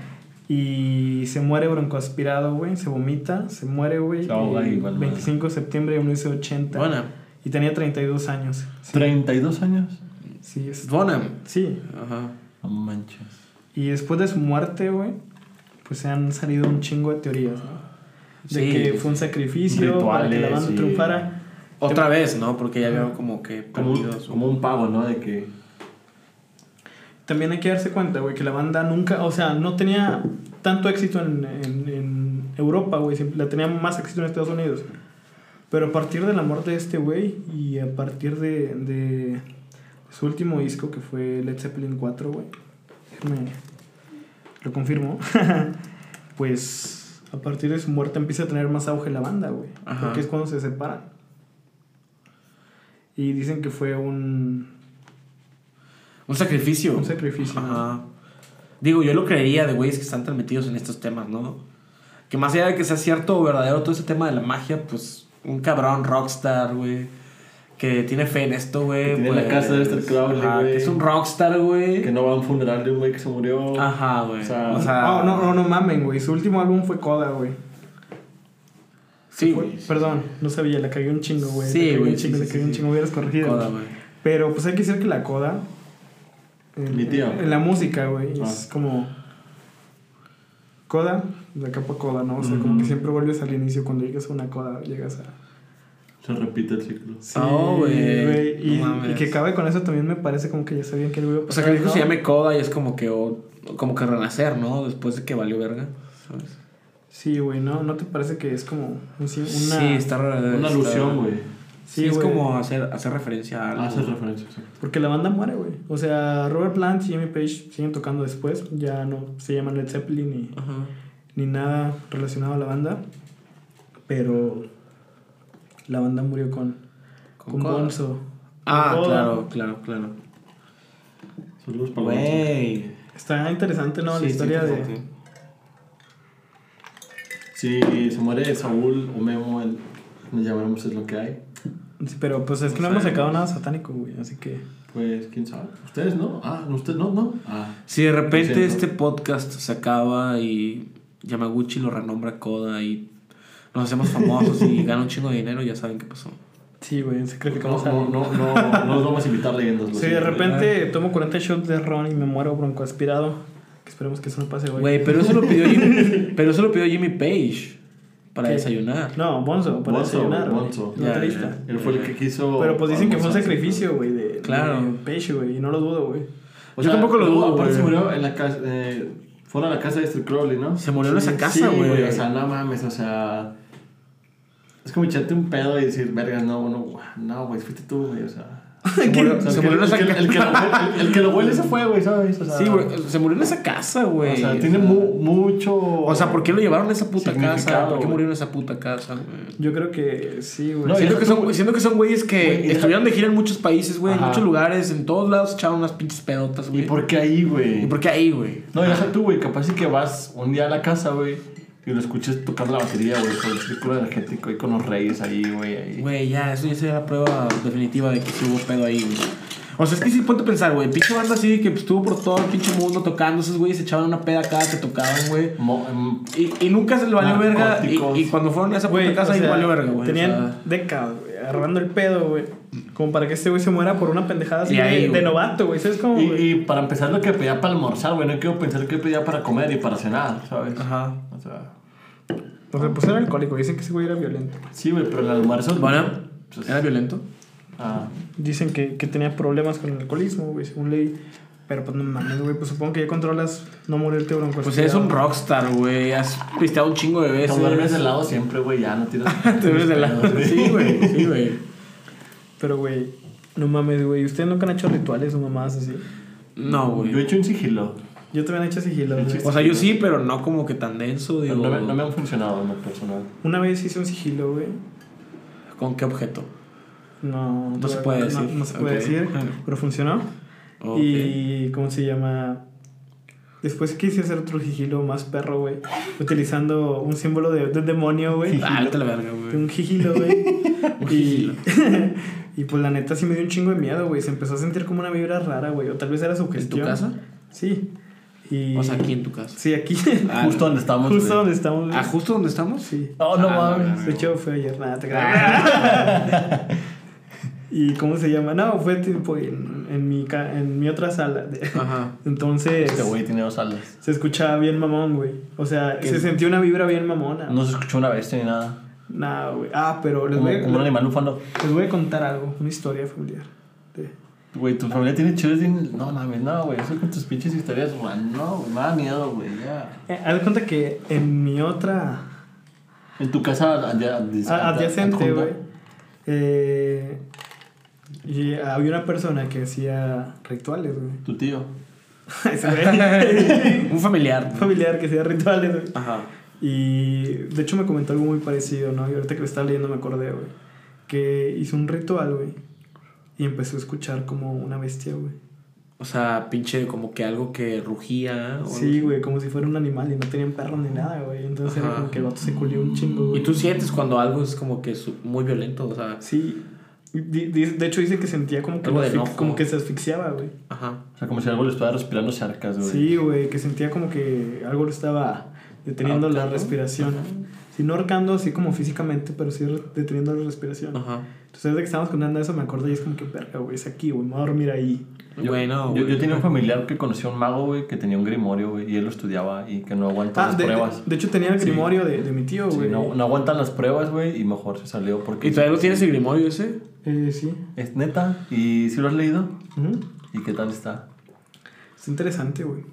Speaker 2: Y se muere broncoaspirado, güey. Se vomita, se muere, güey. El
Speaker 1: igual,
Speaker 2: 25 de septiembre de 1980.
Speaker 3: Bonham.
Speaker 2: Y tenía 32 años. Sí,
Speaker 1: 32 años.
Speaker 2: sí, es-
Speaker 3: Bonham.
Speaker 2: sí.
Speaker 3: Ajá.
Speaker 1: No manches.
Speaker 2: Y después de su muerte, güey, pues se han salido un chingo de teorías, ¿no? De
Speaker 3: Sí.
Speaker 2: que fue un sacrificio para que la
Speaker 1: Rituales
Speaker 2: banda
Speaker 1: y-
Speaker 2: triunfara.
Speaker 3: Otra vez, ¿no? Porque ya veo como que
Speaker 1: Como un,
Speaker 3: perdido su-
Speaker 1: como un pago, ¿no? De que.
Speaker 2: También hay que darse cuenta, güey, que la banda nunca, o sea, no tenía tanto éxito en, en, en Europa, güey, la tenía más éxito en Estados Unidos. Pero a partir de la muerte de este güey y a partir de, de su último disco, que fue Led Zeppelin 4, güey, lo confirmo, pues a partir de su muerte empieza a tener más auge la banda, güey, porque es cuando se separan. Y dicen que fue un,
Speaker 3: Un sacrificio.
Speaker 2: un sacrificio.
Speaker 3: Ajá. Digo, yo lo creería de güeyes que están tan metidos en estos temas, ¿no? Que más allá de que sea cierto o verdadero todo ese tema de la magia, pues un cabrón rockstar, güey. Que tiene fe en esto, güey.
Speaker 1: Que tiene la
Speaker 3: pues,
Speaker 1: casa de Aleister Crowley, güey.
Speaker 3: que Es un rockstar, güey.
Speaker 1: Que no va a un funeral de un güey que se murió.
Speaker 3: Ajá, güey.
Speaker 1: O sea-
Speaker 3: O sea,
Speaker 2: No, no, no, no mamen, güey. Su último álbum fue Coda, güey.
Speaker 3: Sí, güey.
Speaker 2: Perdón, no sabía, la cagué un chingo, güey.
Speaker 3: Sí, güey,
Speaker 2: un chingo,
Speaker 3: sí,
Speaker 2: le
Speaker 3: sí,
Speaker 2: cagué un
Speaker 3: sí.
Speaker 2: chingo, hubieras corregido.
Speaker 3: Coda, güey.
Speaker 2: Pero pues hay que decir que la Coda. En,
Speaker 1: Mi tío.
Speaker 2: En, en la música, güey.
Speaker 1: Ah.
Speaker 2: Es como. Coda, la capa Coda, ¿no? O sea, como que siempre vuelves al inicio. Cuando llegas a una Coda, llegas a.
Speaker 1: Se repite el ciclo.
Speaker 2: Sí,
Speaker 3: Oh, güey.
Speaker 2: Y,
Speaker 3: No mames.
Speaker 2: y que acabe con eso también me parece como que ya sabían que el güey.
Speaker 3: O sea, que el disco se llame Coda y es como que, o- como que renacer, ¿no? Después de que valió verga, ¿sabes?
Speaker 2: Sí, güey, ¿no? ¿No te parece que es como un, sí- una.
Speaker 3: Sí, está
Speaker 1: Una
Speaker 3: está-
Speaker 1: alusión, güey.
Speaker 3: Sí,
Speaker 2: Sí,
Speaker 3: es como hacer, hacer referencia a algo.
Speaker 1: Hace referencia, exacto.
Speaker 2: Porque la banda muere, güey. O sea, Robert Plant y Jimmy Page siguen tocando después. Ya no se llaman Led Zeppelin ni,
Speaker 3: Ajá.
Speaker 2: ni nada relacionado a la banda. Pero la banda murió con, con. Bonzo.
Speaker 3: Ah, claro, claro, claro.
Speaker 1: Saludos para.
Speaker 3: Güey.
Speaker 2: Está interesante, ¿no?
Speaker 3: Sí,
Speaker 2: la historia
Speaker 3: sí,
Speaker 2: de.
Speaker 1: Si se muere Saúl o Memo, el, nos llamaremos es lo que hay.
Speaker 2: Sí, pero pues es que no hemos sacado nada satánico, güey. Así que.
Speaker 1: Pues, quién sabe. ¿Ustedes no? Ah, no, ustedes no, no. Ah.
Speaker 3: Si de repente este podcast se acaba y Yamaguchi lo renombra Koda y nos hacemos famosos y gana un chingo de dinero, ya saben qué pasó.
Speaker 2: Sí, güey, sacrificamos
Speaker 1: no,
Speaker 2: a
Speaker 1: no, no, no nos vamos a invitar leyendas.
Speaker 2: Si de repente tomo 40 shots de ron y me muero broncoaspirado, que esperemos que eso no pase, güey.
Speaker 3: Güey, pero eso lo pidió Jimmy, pero eso lo pidió Jimmy Page para
Speaker 2: ¿Qué?
Speaker 3: desayunar.
Speaker 2: No, Bonzo, para
Speaker 1: Bonzo,
Speaker 2: desayunar, güey.
Speaker 1: Bonzo.
Speaker 3: Ya.
Speaker 1: Él fue el que quiso.
Speaker 2: Pero pues dicen que fue un sacrificio, güey, de,
Speaker 3: Claro.
Speaker 2: de Page, güey, y no lo dudo, güey.
Speaker 1: O
Speaker 3: Yo
Speaker 1: sea,
Speaker 3: tampoco lo dudo,
Speaker 1: Aparte
Speaker 3: güey.
Speaker 1: se murió en la casa. Eh, fuera a la casa de Steve Crowley, ¿no?
Speaker 3: Se murió en esa casa,
Speaker 1: Sí,
Speaker 3: güey.
Speaker 1: O sea, no mames, o sea. Es como echarte un pedo y decir, verga, no, no, no, güey, fuiste tú, güey, o sea.
Speaker 3: Se murió,
Speaker 1: O sea,
Speaker 3: se
Speaker 1: el que-
Speaker 3: murió en esa
Speaker 1: el
Speaker 3: casa.
Speaker 1: huele- el- El que lo huele se fue, güey, ¿sabes? O sea,
Speaker 3: Sí, güey, se murió en esa casa, güey.
Speaker 1: O sea, tiene mu- mucho.
Speaker 3: O sea, ¿por qué lo llevaron a esa puta casa? ¿Por qué murió en esa puta casa, güey?
Speaker 2: Yo creo que sí, güey.
Speaker 1: No,
Speaker 3: siento, que
Speaker 1: tú,
Speaker 3: son, siento que son güeyes que
Speaker 1: y deja-
Speaker 3: estuvieron de gira en muchos países, güey, en muchos lugares, en todos lados echaron unas pinches pedotas,
Speaker 1: ¿Y
Speaker 3: güey.
Speaker 1: por qué ahí, güey?
Speaker 3: ¿Y por qué ahí, güey?
Speaker 1: No, ya sabes tú, güey, capaz sí que vas un día a la casa, güey, y lo escuches tocando la batería, güey, con el círculo energético ahí con los reyes ahí, güey, ahí.
Speaker 3: Güey, ya, eso ya sería la prueba definitiva de que sí hubo pedo ahí, güey. O sea, es que sí, ponte a pensar, güey. Pinche banda así que pues, estuvo por todo el pinche mundo tocando. Esos güeyes se echaban una peda cada que tocaban, güey.
Speaker 1: Mo- em,
Speaker 3: Y, y nunca se le valió verga. Y, y cuando fueron a esa puta casa, ahí valió verga, güey.
Speaker 2: Tenían
Speaker 3: O sea,
Speaker 2: décadas, güey, agarrando el pedo, güey. Como para que este güey se muera por una pendejada así
Speaker 3: ahí,
Speaker 2: de, novato, güey. ¿Sabes cómo,
Speaker 1: y,
Speaker 2: güey?
Speaker 1: y para empezar, lo que pedía para almorzar, güey, no quiero pensar que pedía para comer y para cenar, ¿sabes?
Speaker 3: Ajá.
Speaker 1: O sea,
Speaker 2: O sea, pues era alcohólico. Dicen que ese güey era violento.
Speaker 1: sí, güey, pero el almuerzo.
Speaker 3: Bueno,
Speaker 1: pues,
Speaker 3: ¿era violento?
Speaker 1: ah,
Speaker 2: Dicen que, que tenía problemas con el alcoholismo, güey, según ley. Pero pues no mames, güey. Pues supongo que ya controlas no morirte bronco.
Speaker 3: Pues eres un rockstar, güey. Has pisteado un chingo de veces.
Speaker 1: te duermes de lado siempre, güey, ya no tienes.
Speaker 3: Te duermes de lado. Sí, güey. Sí, güey.
Speaker 2: Pero, güey, no mames, güey. ¿Ustedes nunca han hecho rituales o mamadas así?
Speaker 3: No,
Speaker 1: Yo he
Speaker 3: güey.
Speaker 1: hecho un sigilo.
Speaker 2: Yo también he hecho sigilo, güey.
Speaker 3: O sea, yo sí, pero no como que tan denso, digo.
Speaker 1: No, me, no me han funcionado en lo personal.
Speaker 2: Una vez hice un sigilo, güey.
Speaker 3: ¿Con qué objeto?
Speaker 2: No,
Speaker 3: No se puede decir.
Speaker 2: No, no se puede decir, pero funcionó. Y, ¿cómo se llama? Después quise hacer otro sigilo más perro, güey. Utilizando un símbolo de, de demonio, güey.
Speaker 3: Ah, la verga,
Speaker 2: De
Speaker 3: güey.
Speaker 2: un sigilo, güey.
Speaker 3: Un
Speaker 2: y,
Speaker 3: sigilo.
Speaker 2: y pues la neta sí me dio un chingo de miedo, güey. Se empezó a sentir como una vibra rara, güey. O tal vez era su
Speaker 3: ¿En tu
Speaker 2: gestión.
Speaker 3: casa?
Speaker 2: Sí. Y...
Speaker 3: O sea, aquí en tu casa.
Speaker 2: Sí, aquí.
Speaker 3: Ah,
Speaker 1: Justo donde estamos.
Speaker 2: Justo
Speaker 1: güey.
Speaker 2: donde estamos. güey.
Speaker 3: ¿Ah, justo donde estamos?
Speaker 2: Sí.
Speaker 1: Oh, no
Speaker 3: Ah,
Speaker 1: mames.
Speaker 2: De hecho, fue ayer, nada, te. ¿Y cómo se llama? No, fue tipo en, en, mi, en mi otra sala.
Speaker 3: Ajá.
Speaker 2: Entonces,
Speaker 1: Este güey tiene dos alas.
Speaker 2: se escuchaba bien mamón, güey. O sea,
Speaker 3: ¿Qué?
Speaker 2: se sentía una vibra bien mamona.
Speaker 1: No se escuchó una bestia ni nada.
Speaker 2: Nah, güey. Ah, pero les
Speaker 1: Como,
Speaker 2: voy, a,
Speaker 1: como un animal bufando.
Speaker 2: les voy a contar algo, una historia familiar.
Speaker 1: Güey, tu familia tiene tiene- No mames, no, güey. Eso con tus pinches historias, güey. No, güey, me da miedo, güey. Ya.
Speaker 2: Eh, haz de cuenta que en mi otra
Speaker 1: En tu casa
Speaker 2: adyacente, güey, eh, y había una persona que hacía rituales, güey.
Speaker 1: Tu tío.
Speaker 3: Un familiar.
Speaker 2: Un familiar que hacía rituales, güey.
Speaker 3: Ajá.
Speaker 2: Y de hecho me comentó algo muy parecido, ¿no? Y ahorita que lo estaba leyendo me acordé, güey. Que hizo un ritual, güey. Y empezó a escuchar como una bestia, güey.
Speaker 3: O sea, pinche como que algo que rugía. o
Speaker 2: Sí, güey, como si fuera un animal y no tenían perro ni nada, güey. Entonces era
Speaker 3: Ajá.
Speaker 2: como que el vato se culió un chingo, güey.
Speaker 3: Y tú sientes cuando algo es como que su- muy violento, o sea.
Speaker 2: Sí. Di- De hecho dice que sentía como que,
Speaker 3: de
Speaker 2: asfix- como que se asfixiaba, güey.
Speaker 3: Ajá.
Speaker 1: O sea, como si algo le estuviera respirando cerca, güey.
Speaker 2: Sí, güey, que sentía como que algo le estaba deteniendo la respiración. Sí, no ahorcando así como físicamente, pero sí deteniendo la respiración.
Speaker 3: Ajá.
Speaker 2: Entonces, desde que estábamos contando eso, me acordé y es como que, verga, güey, es aquí, güey, me voy a dormir ahí.
Speaker 1: Yo,
Speaker 3: güey.
Speaker 1: yo tenía un familiar que conocía a un mago, güey, que tenía un grimorio, güey, y él lo estudiaba y que no aguanta
Speaker 2: Ah,
Speaker 1: las
Speaker 2: de,
Speaker 1: pruebas.
Speaker 2: de hecho tenía el
Speaker 1: Sí.
Speaker 2: grimorio de, de mi tío,
Speaker 1: Sí,
Speaker 2: güey.
Speaker 1: no, no aguantan las pruebas, güey, y mejor se salió porque...
Speaker 3: ¿Y todavía lo tienes el grimorio ese?
Speaker 2: Eh, sí.
Speaker 1: Es neta, ¿y si lo has leído?
Speaker 2: Ujú.
Speaker 1: ¿Y qué tal está?
Speaker 2: Es interesante, güey.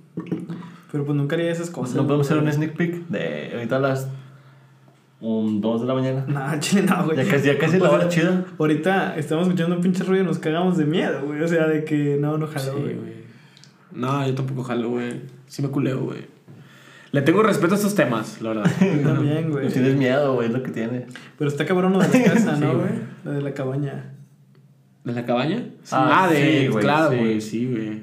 Speaker 2: Pero pues nunca haría esas cosas.
Speaker 1: ¿No podemos hacer un sneak peek de ahorita las un 2 de la mañana?
Speaker 2: Nah, chile, no, güey.
Speaker 1: Ya casi, ya casi la hora chida.
Speaker 2: Ahorita estamos escuchando un pinche ruido y nos cagamos de miedo, güey. O sea, de que no, no
Speaker 3: Sí,
Speaker 2: jaló, güey.
Speaker 3: güey. No, yo tampoco jalo, güey. Sí me culeo, güey. Le tengo respeto a estos temas, la verdad.
Speaker 2: Yo también, güey.
Speaker 1: Pues tienes miedo, güey, es lo que tienes.
Speaker 2: Pero está cabrón lo de la casa,
Speaker 3: Sí,
Speaker 2: ¿no,
Speaker 3: güey.
Speaker 2: La de la cabaña.
Speaker 3: ¿De la cabaña?
Speaker 1: Ah,
Speaker 3: Ah, de.
Speaker 1: sí, güey,
Speaker 3: claro,
Speaker 1: sí.
Speaker 3: güey, sí, güey.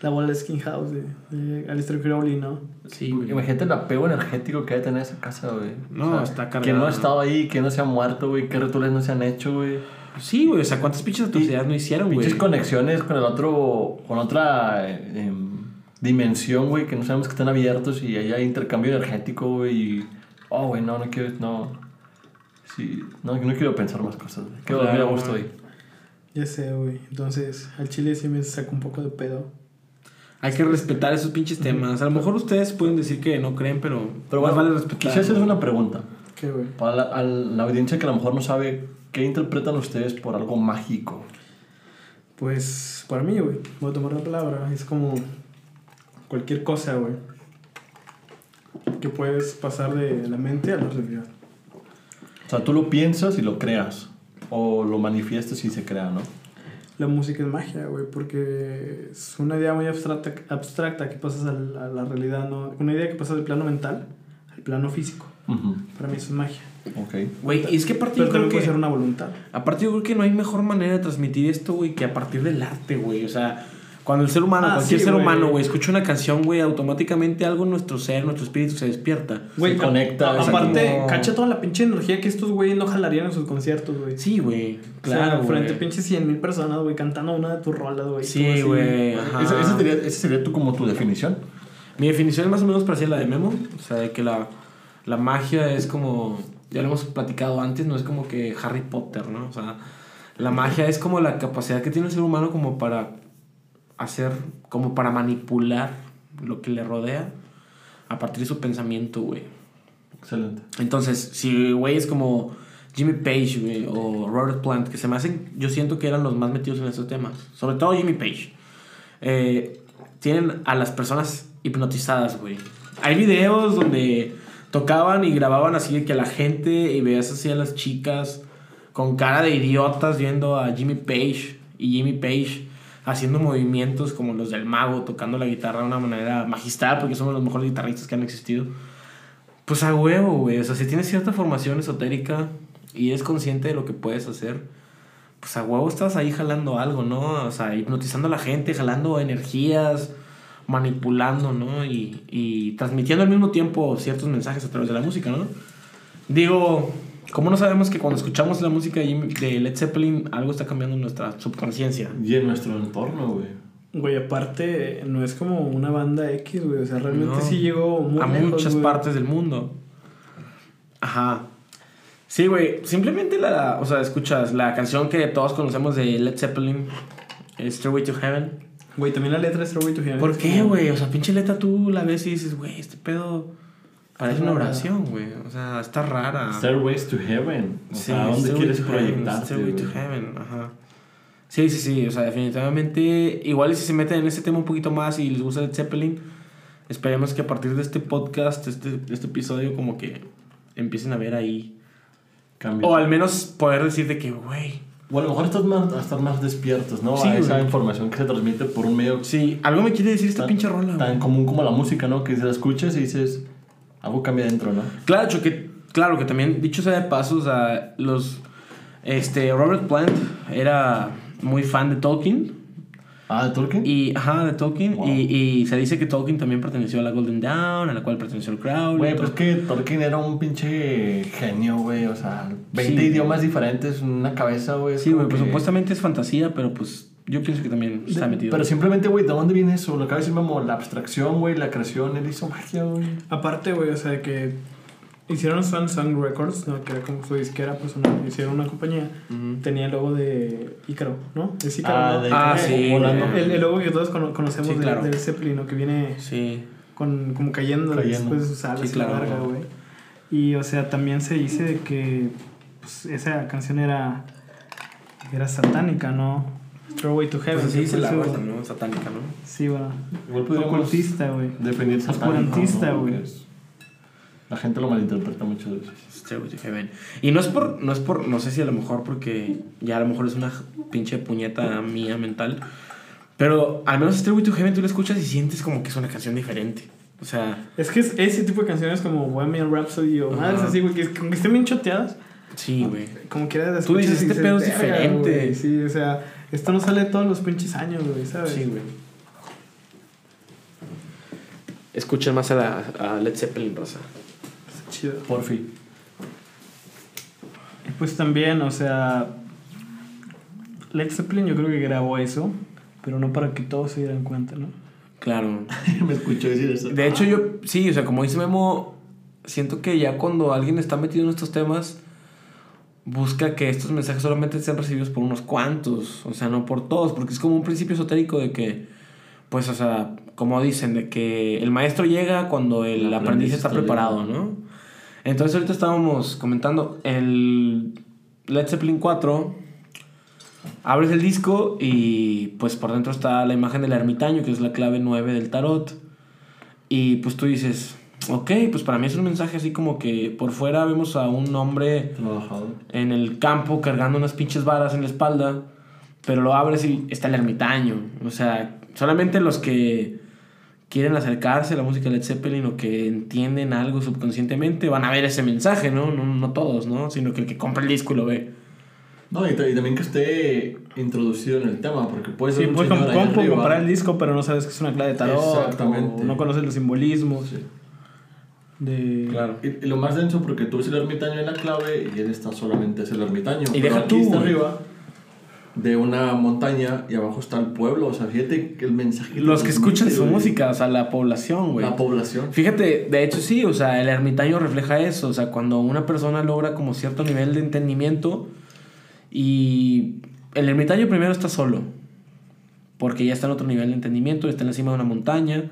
Speaker 2: La bola de Skin House de, de Alistair Crowley, ¿no?
Speaker 3: Sí, güey.
Speaker 1: Imagínate el apego energético que hay que tener esa casa, güey.
Speaker 3: No, está cargado,
Speaker 1: Que no ha estado ahí, que no se ha muerto, güey. ¿Qué rituales no se han hecho, güey?
Speaker 3: Sí, güey. O sea, ¿cuántas pinches atrocidades no hicieron, güey?
Speaker 1: Pinches conexiones con el otro, con otra eh, em, dimensión, güey, que no sabemos que están abiertos y ahí hay intercambio energético, güey. Y, oh, güey, no, no quiero, no. Sí, no, no quiero pensar más cosas, güey. Quiero dormir a gusto
Speaker 3: güey.
Speaker 1: ahí.
Speaker 2: Ya sé, güey. Entonces, al chile sí me saca un poco de pedo.
Speaker 3: Hay que respetar esos pinches temas. A lo mejor ustedes pueden decir que no creen, pero,
Speaker 1: Pero
Speaker 3: más
Speaker 1: bueno,
Speaker 3: vale respetar.
Speaker 1: quisiera hacerles una pregunta.
Speaker 2: ¿Qué, güey?
Speaker 1: Para la, a la audiencia que a lo mejor no sabe, ¿qué interpretan ustedes por algo mágico?
Speaker 2: Pues, para mí, güey, voy a tomar la palabra. Es como cualquier cosa, güey. Que puedes pasar de la mente a la realidad.
Speaker 1: O sea, tú lo piensas y lo creas. O lo manifiestas y se crea, ¿no?
Speaker 2: La música es magia, güey, porque es una idea muy abstracta, abstracta que pasas a la, a la realidad, ¿no? Una idea que pasa del plano mental al plano físico. Para mí eso es magia.
Speaker 1: Ok.
Speaker 3: Güey, y es que aparte
Speaker 2: Pero
Speaker 3: yo creo
Speaker 2: puede
Speaker 3: que...
Speaker 2: ser una voluntad.
Speaker 3: Aparte yo creo que no hay mejor manera de transmitir esto, güey, que a partir del arte, güey. O sea, cuando el ser humano,
Speaker 2: Ah,
Speaker 3: cualquier
Speaker 2: sí,
Speaker 3: ser humano, güey, escucha una canción, güey, automáticamente algo en nuestro ser, nuestro espíritu se despierta.
Speaker 2: Güey,
Speaker 1: Se conecta,
Speaker 2: a- aparte,
Speaker 3: como-
Speaker 2: cacha toda la pinche energía que estos güeyes no jalarían en sus conciertos, güey.
Speaker 3: Sí, güey.
Speaker 2: Claro, frente a pinches 100 mil personas, güey, cantando una de tus rolas, güey.
Speaker 3: Sí,
Speaker 2: Tú
Speaker 3: güey. ajá.
Speaker 1: Esa, esa sería, esa sería tu, como tu definición.
Speaker 3: Mi definición es más o menos parecida a la de Memo. O sea, de que la, la magia es como. Ya lo hemos platicado antes, no es como que Harry Potter, ¿no? O sea, la magia es como la capacidad que tiene el ser humano como para hacer, como para manipular lo que le rodea a partir de su pensamiento, güey.
Speaker 1: Excelente.
Speaker 3: Entonces, si güeyes como Jimmy Page, güey, o Robert Plant, que se me hacen, yo siento que eran los más metidos en estos temas, sobre todo Jimmy Page, eh, tienen a las personas hipnotizadas, güey. Hay videos donde tocaban y grababan así de que a la gente y veías así a las chicas con cara de idiotas viendo a Jimmy Page y Jimmy Page haciendo movimientos como los del mago, tocando la guitarra de una manera magistral, porque somos los mejores guitarristas que han existido. Pues a huevo, güey. O sea, si tienes cierta formación esotérica y eres consciente de lo que puedes hacer, pues a huevo estás ahí jalando algo, ¿no? O sea, hipnotizando a la gente, jalando energías, manipulando, ¿no? Y, y transmitiendo al mismo tiempo ciertos mensajes a través de la música, ¿no? Digo, ¿cómo no sabemos que cuando escuchamos la música de de Led Zeppelin algo está cambiando en nuestra subconsciencia?
Speaker 1: Y en nuestro entorno, güey.
Speaker 2: Güey, aparte, no es como una banda X, güey. O sea, realmente
Speaker 3: No.
Speaker 2: sí llegó muy
Speaker 3: a
Speaker 2: lejos,
Speaker 3: muchas
Speaker 2: güey.
Speaker 3: partes del mundo. Ajá. Sí, güey. Simplemente la. O sea, escuchas la canción que todos conocemos de Led Zeppelin, Stairway to Heaven.
Speaker 2: Güey, también la letra es Stairway to Heaven.
Speaker 3: ¿Por qué, güey? O sea, pinche letra tú la ves y dices, güey, este pedo parece una oración, güey. O sea, está rara.
Speaker 1: Stairways to Heaven. O
Speaker 3: Sí,
Speaker 1: sea, ¿a dónde
Speaker 3: Stairway
Speaker 1: quieres
Speaker 3: to Heaven,
Speaker 1: proyectarte?
Speaker 3: Stairway to? Heaven, ajá. Sí, sí, sí, o sea, definitivamente, igual si se meten en ese tema un poquito más y les gusta Led Zeppelin, esperemos que a partir de este podcast, este, este episodio, como que empiecen a ver ahí.
Speaker 1: Cambio.
Speaker 3: O al menos poder decir de que, güey,
Speaker 1: O a lo mejor estás más, estar más despiertos, ¿no?
Speaker 3: Sí,
Speaker 1: a esa
Speaker 3: güey.
Speaker 1: información que se transmite por un medio
Speaker 3: sí, algo me quiere decir esta
Speaker 1: tan,
Speaker 3: pinche rola,
Speaker 1: tan
Speaker 3: güey.
Speaker 1: común como la música, ¿no? Que se la escuchas y dices, algo cambia dentro, ¿no?
Speaker 3: Claro, que, claro que también, dicho sea de paso, o sea, los, este, Robert Plant era muy fan de Tolkien.
Speaker 1: Ah, ¿de Tolkien?
Speaker 3: Y, ajá, de Tolkien.
Speaker 1: Wow.
Speaker 3: Y, y se dice que Tolkien también perteneció a la Golden Dawn, a la cual perteneció el Crowley.
Speaker 1: Güey, pues que Tolkien era un pinche genio, güey. O sea, 20
Speaker 3: Sí.
Speaker 1: idiomas diferentes, una cabeza, güey. es
Speaker 3: Sí, güey, pues supuestamente es fantasía, pero pues yo pienso que también está metido.
Speaker 1: Pero simplemente, güey, ¿de dónde viene eso? Lo acaba de decir la abstracción, güey, la creación, él hizo magia, güey.
Speaker 2: Aparte, güey, o sea, de que hicieron Swan Song Records, ¿no? Que era como su disquera personal. Hicieron una compañía.
Speaker 3: Ujú.
Speaker 2: Tenía el logo de Ícaro, ¿no? Es Ícaro,
Speaker 1: Ah,
Speaker 2: ¿no?
Speaker 1: de
Speaker 3: Ah, sí.
Speaker 2: El, el logo que todos cono- conocemos
Speaker 3: Sí,
Speaker 2: de-
Speaker 3: claro.
Speaker 2: del Zeppelin, ¿no? Que viene
Speaker 3: Sí.
Speaker 2: con, como cayendo,
Speaker 1: Cayendo.
Speaker 2: después de sus alas
Speaker 3: Sí, claro.
Speaker 2: verga, güey. Y, o sea, también se dice de que pues, esa canción era, era satánica, ¿no? Stairway to Heaven.
Speaker 3: Pues así
Speaker 2: que
Speaker 3: dice la raza, ¿no? Satánica, ¿no?
Speaker 2: Sí, bueno.
Speaker 1: Igual podríamos
Speaker 2: Ocultista, güey.
Speaker 1: definir satánico,
Speaker 2: Oscurantista, güey.
Speaker 1: La gente lo malinterpreta muchas veces.
Speaker 3: Stairway to Heaven. Y no es por, no es por, no sé si a lo mejor porque ya a lo mejor es una pinche puñeta mía mental. Pero al menos Stairway to Heaven tú la escuchas y sientes como que es una canción diferente. O sea,
Speaker 2: Es que es ese tipo de canciones como Bohemian Rhapsody o madres así, güey, que, es- como que estén bien choteadas,
Speaker 3: Sí, güey.
Speaker 2: Como quieras
Speaker 3: Tú dices, este pedo es diferente.
Speaker 2: Güey. Sí, o sea, esto no sale todos los pinches años, güey, ¿sabes?
Speaker 3: Sí, güey. Escuchen más a, la, a Led Zeppelin, Rosa.
Speaker 2: Está chido.
Speaker 1: Por fin.
Speaker 2: Y pues también, o sea, Led Zeppelin yo creo que grabó eso, pero no para que todos se dieran cuenta, ¿no?
Speaker 3: Claro.
Speaker 1: Me escuchó decir eso.
Speaker 3: De hecho, yo, sí, o sea, como dice Memo, siento que ya cuando alguien está metido en estos temas, busca que estos mensajes solamente sean recibidos por unos cuantos, o sea, no por todos, porque es como un principio esotérico de que, pues, o sea, como dicen, de que el maestro llega cuando el,
Speaker 1: El
Speaker 3: aprendiz
Speaker 1: aprendiz
Speaker 3: está
Speaker 1: está
Speaker 3: preparado, ¿no? Entonces, ahorita estábamos comentando el Led Zeppelin 4. Abres el disco y pues por dentro está la imagen del ermitaño, que es la clave 9 del tarot. Y pues tú dices, ok, pues para mí es un mensaje así como que por fuera vemos a un hombre en el campo cargando unas pinches varas en la espalda, pero lo abres y está el ermitaño. O sea, solamente los que quieren acercarse a la música de Led Zeppelin o que entienden algo subconscientemente van a ver ese mensaje, ¿no? No, no todos, ¿no? Sino que el que compra el disco y lo ve.
Speaker 1: No, y, y también que esté introducido en el tema, porque puede ser
Speaker 2: Sí,
Speaker 1: un
Speaker 2: puedes
Speaker 1: señor
Speaker 2: com-
Speaker 1: ahí
Speaker 2: comp-
Speaker 1: arriba.
Speaker 2: comprar el disco, pero no sabes que es una clave de tarot.
Speaker 1: Exactamente.
Speaker 2: o no conoces los simbolismos.
Speaker 1: Sí.
Speaker 2: De...
Speaker 3: Claro.
Speaker 1: Y, y lo más denso porque tú ves el ermitaño en la clave y él está solamente es el ermitaño.
Speaker 3: Y deja tú,
Speaker 1: está arriba de una montaña y abajo está el pueblo. O sea, fíjate que el mensaje.
Speaker 3: Los que escuchan su
Speaker 1: güey.
Speaker 3: música, o sea, la población, güey.
Speaker 1: La población.
Speaker 3: Fíjate, de hecho sí, o sea, el ermitaño refleja eso, o sea, cuando una persona logra como cierto nivel de entendimiento y el ermitaño primero está solo, porque ya está en otro nivel de entendimiento, está encima de una montaña,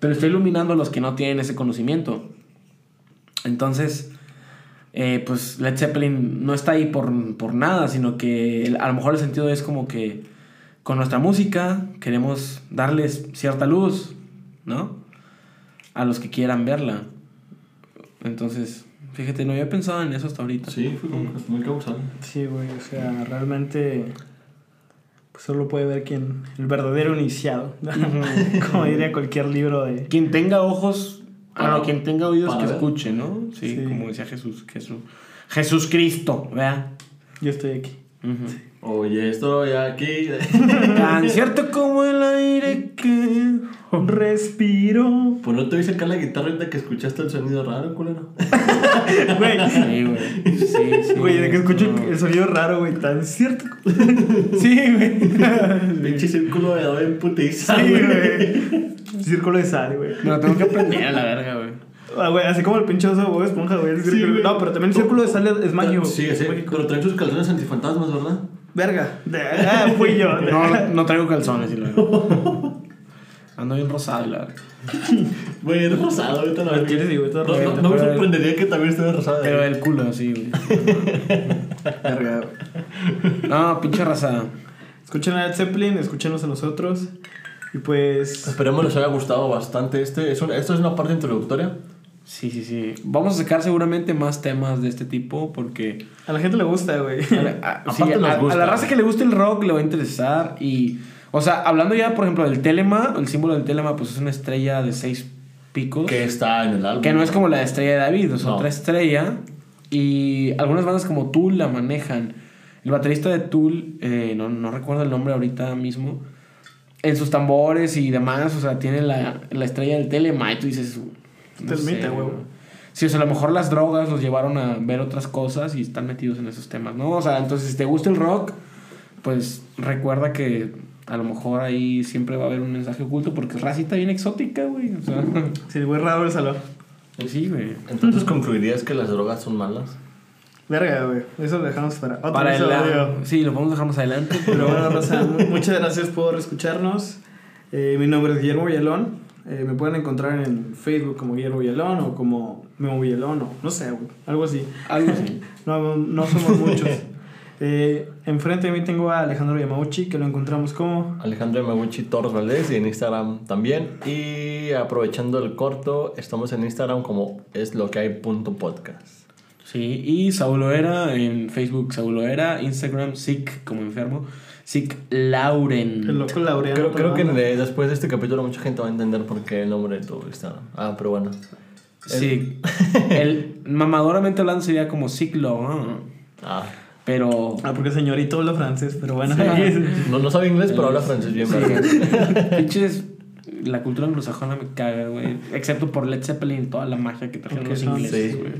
Speaker 3: pero está iluminando a los que no tienen ese conocimiento. Entonces, eh, pues Led Zeppelin no está ahí por, por nada, sino que a lo mejor el sentido es como que con nuestra música queremos darles cierta luz, ¿no? A los que quieran verla. Entonces, fíjate, no había pensado en eso hasta ahorita.
Speaker 1: Sí, fue como muy causal.
Speaker 2: Sí, güey, o sea, realmente pues solo puede ver quien, el verdadero iniciado, como diría cualquier libro de...
Speaker 3: Quien tenga ojos, ah, no, quien tenga oídos que
Speaker 1: ver.
Speaker 3: escuche, ¿no? Sí,
Speaker 2: Sí.
Speaker 3: como decía Jesús, Jesús. Jesús Cristo, ¿verdad?
Speaker 2: Yo estoy aquí.
Speaker 3: Ujú.
Speaker 1: Oye, estoy aquí.
Speaker 3: Tan cierto como el aire que...
Speaker 2: Respiro.
Speaker 1: Pues no te oíste acá la guitarra ahorita que escuchaste el sonido raro, culero.
Speaker 2: Güey,
Speaker 3: Sí, güey. Sí, sí.
Speaker 2: güey, de que escucho
Speaker 3: No.
Speaker 2: el sonido raro, güey, tan cierto.
Speaker 3: Sí, güey.
Speaker 1: Pinche círculo de doble en putiza.
Speaker 2: Sí, güey. Círculo de sal, güey.
Speaker 3: Me lo tengo que aprender a la verga, güey.
Speaker 2: Ah, güey, así como el pinche oso Bob esponja, güey.
Speaker 1: Sí,
Speaker 2: no, pero también el círculo de sal es mágico.
Speaker 1: Sí, sí, pero traen sus calzones antifantasmas, ¿verdad?
Speaker 2: Verga. De- ah, fui yo. de-
Speaker 3: No, no traigo calzones y luego. Ando bien rosado la verga.
Speaker 1: Güey, es rosado, ahorita no. No, no,
Speaker 2: rosado,
Speaker 1: no me sorprendería que también esté rosado.
Speaker 3: Pero el culo, sí, güey.
Speaker 2: Verga.
Speaker 3: No, pinche raza.
Speaker 2: Escuchen a Led Zeppelin, escúchenos a nosotros. Y pues.
Speaker 1: Esperemos les haya gustado bastante este. Es una- esto es una parte introductoria.
Speaker 3: Sí, sí, sí. Vamos a sacar seguramente más temas de este tipo porque
Speaker 2: A la gente le gusta, güey.
Speaker 3: a, la- a- sí, a- la raza que le gusta el rock le va a interesar y o sea, hablando ya por ejemplo del telema, el símbolo del telema pues es una estrella de seis picos
Speaker 1: Que está en el álbum.
Speaker 3: que no es como la estrella de David, es
Speaker 1: No.
Speaker 3: otra estrella y algunas bandas como Tool la manejan. El baterista de Tool, eh, no, no recuerdo el nombre ahorita mismo, en sus tambores y demás, o sea, tiene la, la estrella del telema y tú dices...
Speaker 2: Telmita, huevo.
Speaker 3: Sí, o sea, a lo mejor las drogas los llevaron a ver otras cosas y están metidos en esos temas, ¿no? O sea, entonces si te gusta el rock, pues recuerda que a lo mejor ahí siempre va a haber un mensaje oculto porque es racita bien exótica, güey. O sea,
Speaker 2: Sí, güey, raro el salón.
Speaker 3: sí, güey.
Speaker 1: Entonces concluirías que las drogas son malas.
Speaker 2: Verga, güey. Eso lo dejamos para otro
Speaker 3: Para el
Speaker 2: episodio.
Speaker 3: Sí, lo podemos dejar más adelante.
Speaker 2: Pero bueno, Rosa, mu- muchas gracias por escucharnos. Eh, mi nombre es Guillermo Villalón. Eh, me pueden encontrar en Facebook como Guillermo Villalón o como Memo Villalón o no sé, güey, algo así.
Speaker 3: Algo así.
Speaker 2: No, no somos muchos. Eh, enfrente de mí tengo a Alejandro Yamauchi, que lo encontramos como...
Speaker 1: Alejandro Yamaguchi Torres Valdés y en Instagram también. Y aprovechando el corto, estamos en Instagram como es lo que hay punto podcast.
Speaker 3: Sí, y Saulo Era en Facebook, Saulo Era, Instagram, Sick como enfermo, Sick Lauren.
Speaker 2: El loco Laureano.
Speaker 1: Creo, creo que después de este capítulo mucha gente va a entender por qué el nombre de tu Instagram. Ah, pero bueno.
Speaker 3: Sí. El mamadoramente hablando sería como Sick Lauren.
Speaker 1: Ah.
Speaker 3: Pero.
Speaker 2: Ah, porque señorito habla francés, pero bueno.
Speaker 1: No, no sabe inglés, pero habla francés bien.
Speaker 3: Pinches. La cultura anglosajona me caga, güey. Excepto por Led Zeppelin y toda la magia que trajeron
Speaker 2: Ok,
Speaker 3: los ingleses,
Speaker 1: sí.
Speaker 3: güey.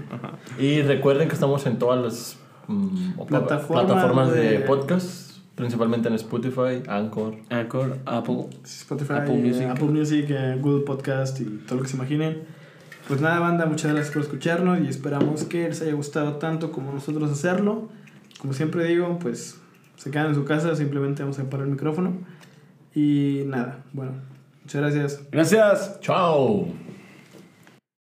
Speaker 1: Y recuerden que estamos en todas las mm,
Speaker 2: Plataforma
Speaker 1: plataformas de,
Speaker 2: de-
Speaker 1: podcast, principalmente en Spotify, Anchor.
Speaker 3: Anchor, Apple.
Speaker 2: Spotify,
Speaker 3: Apple
Speaker 2: eh,
Speaker 3: Music.
Speaker 2: Apple Music, eh, Google Podcast y todo lo que se imaginen. Pues nada, banda, muchas gracias por escucharnos y esperamos que les haya gustado tanto como nosotros hacerlo. Como siempre digo, pues se quedan en su casa, simplemente vamos a apagar el micrófono. Y nada, bueno, muchas gracias.
Speaker 3: Gracias.
Speaker 1: ¡Chao!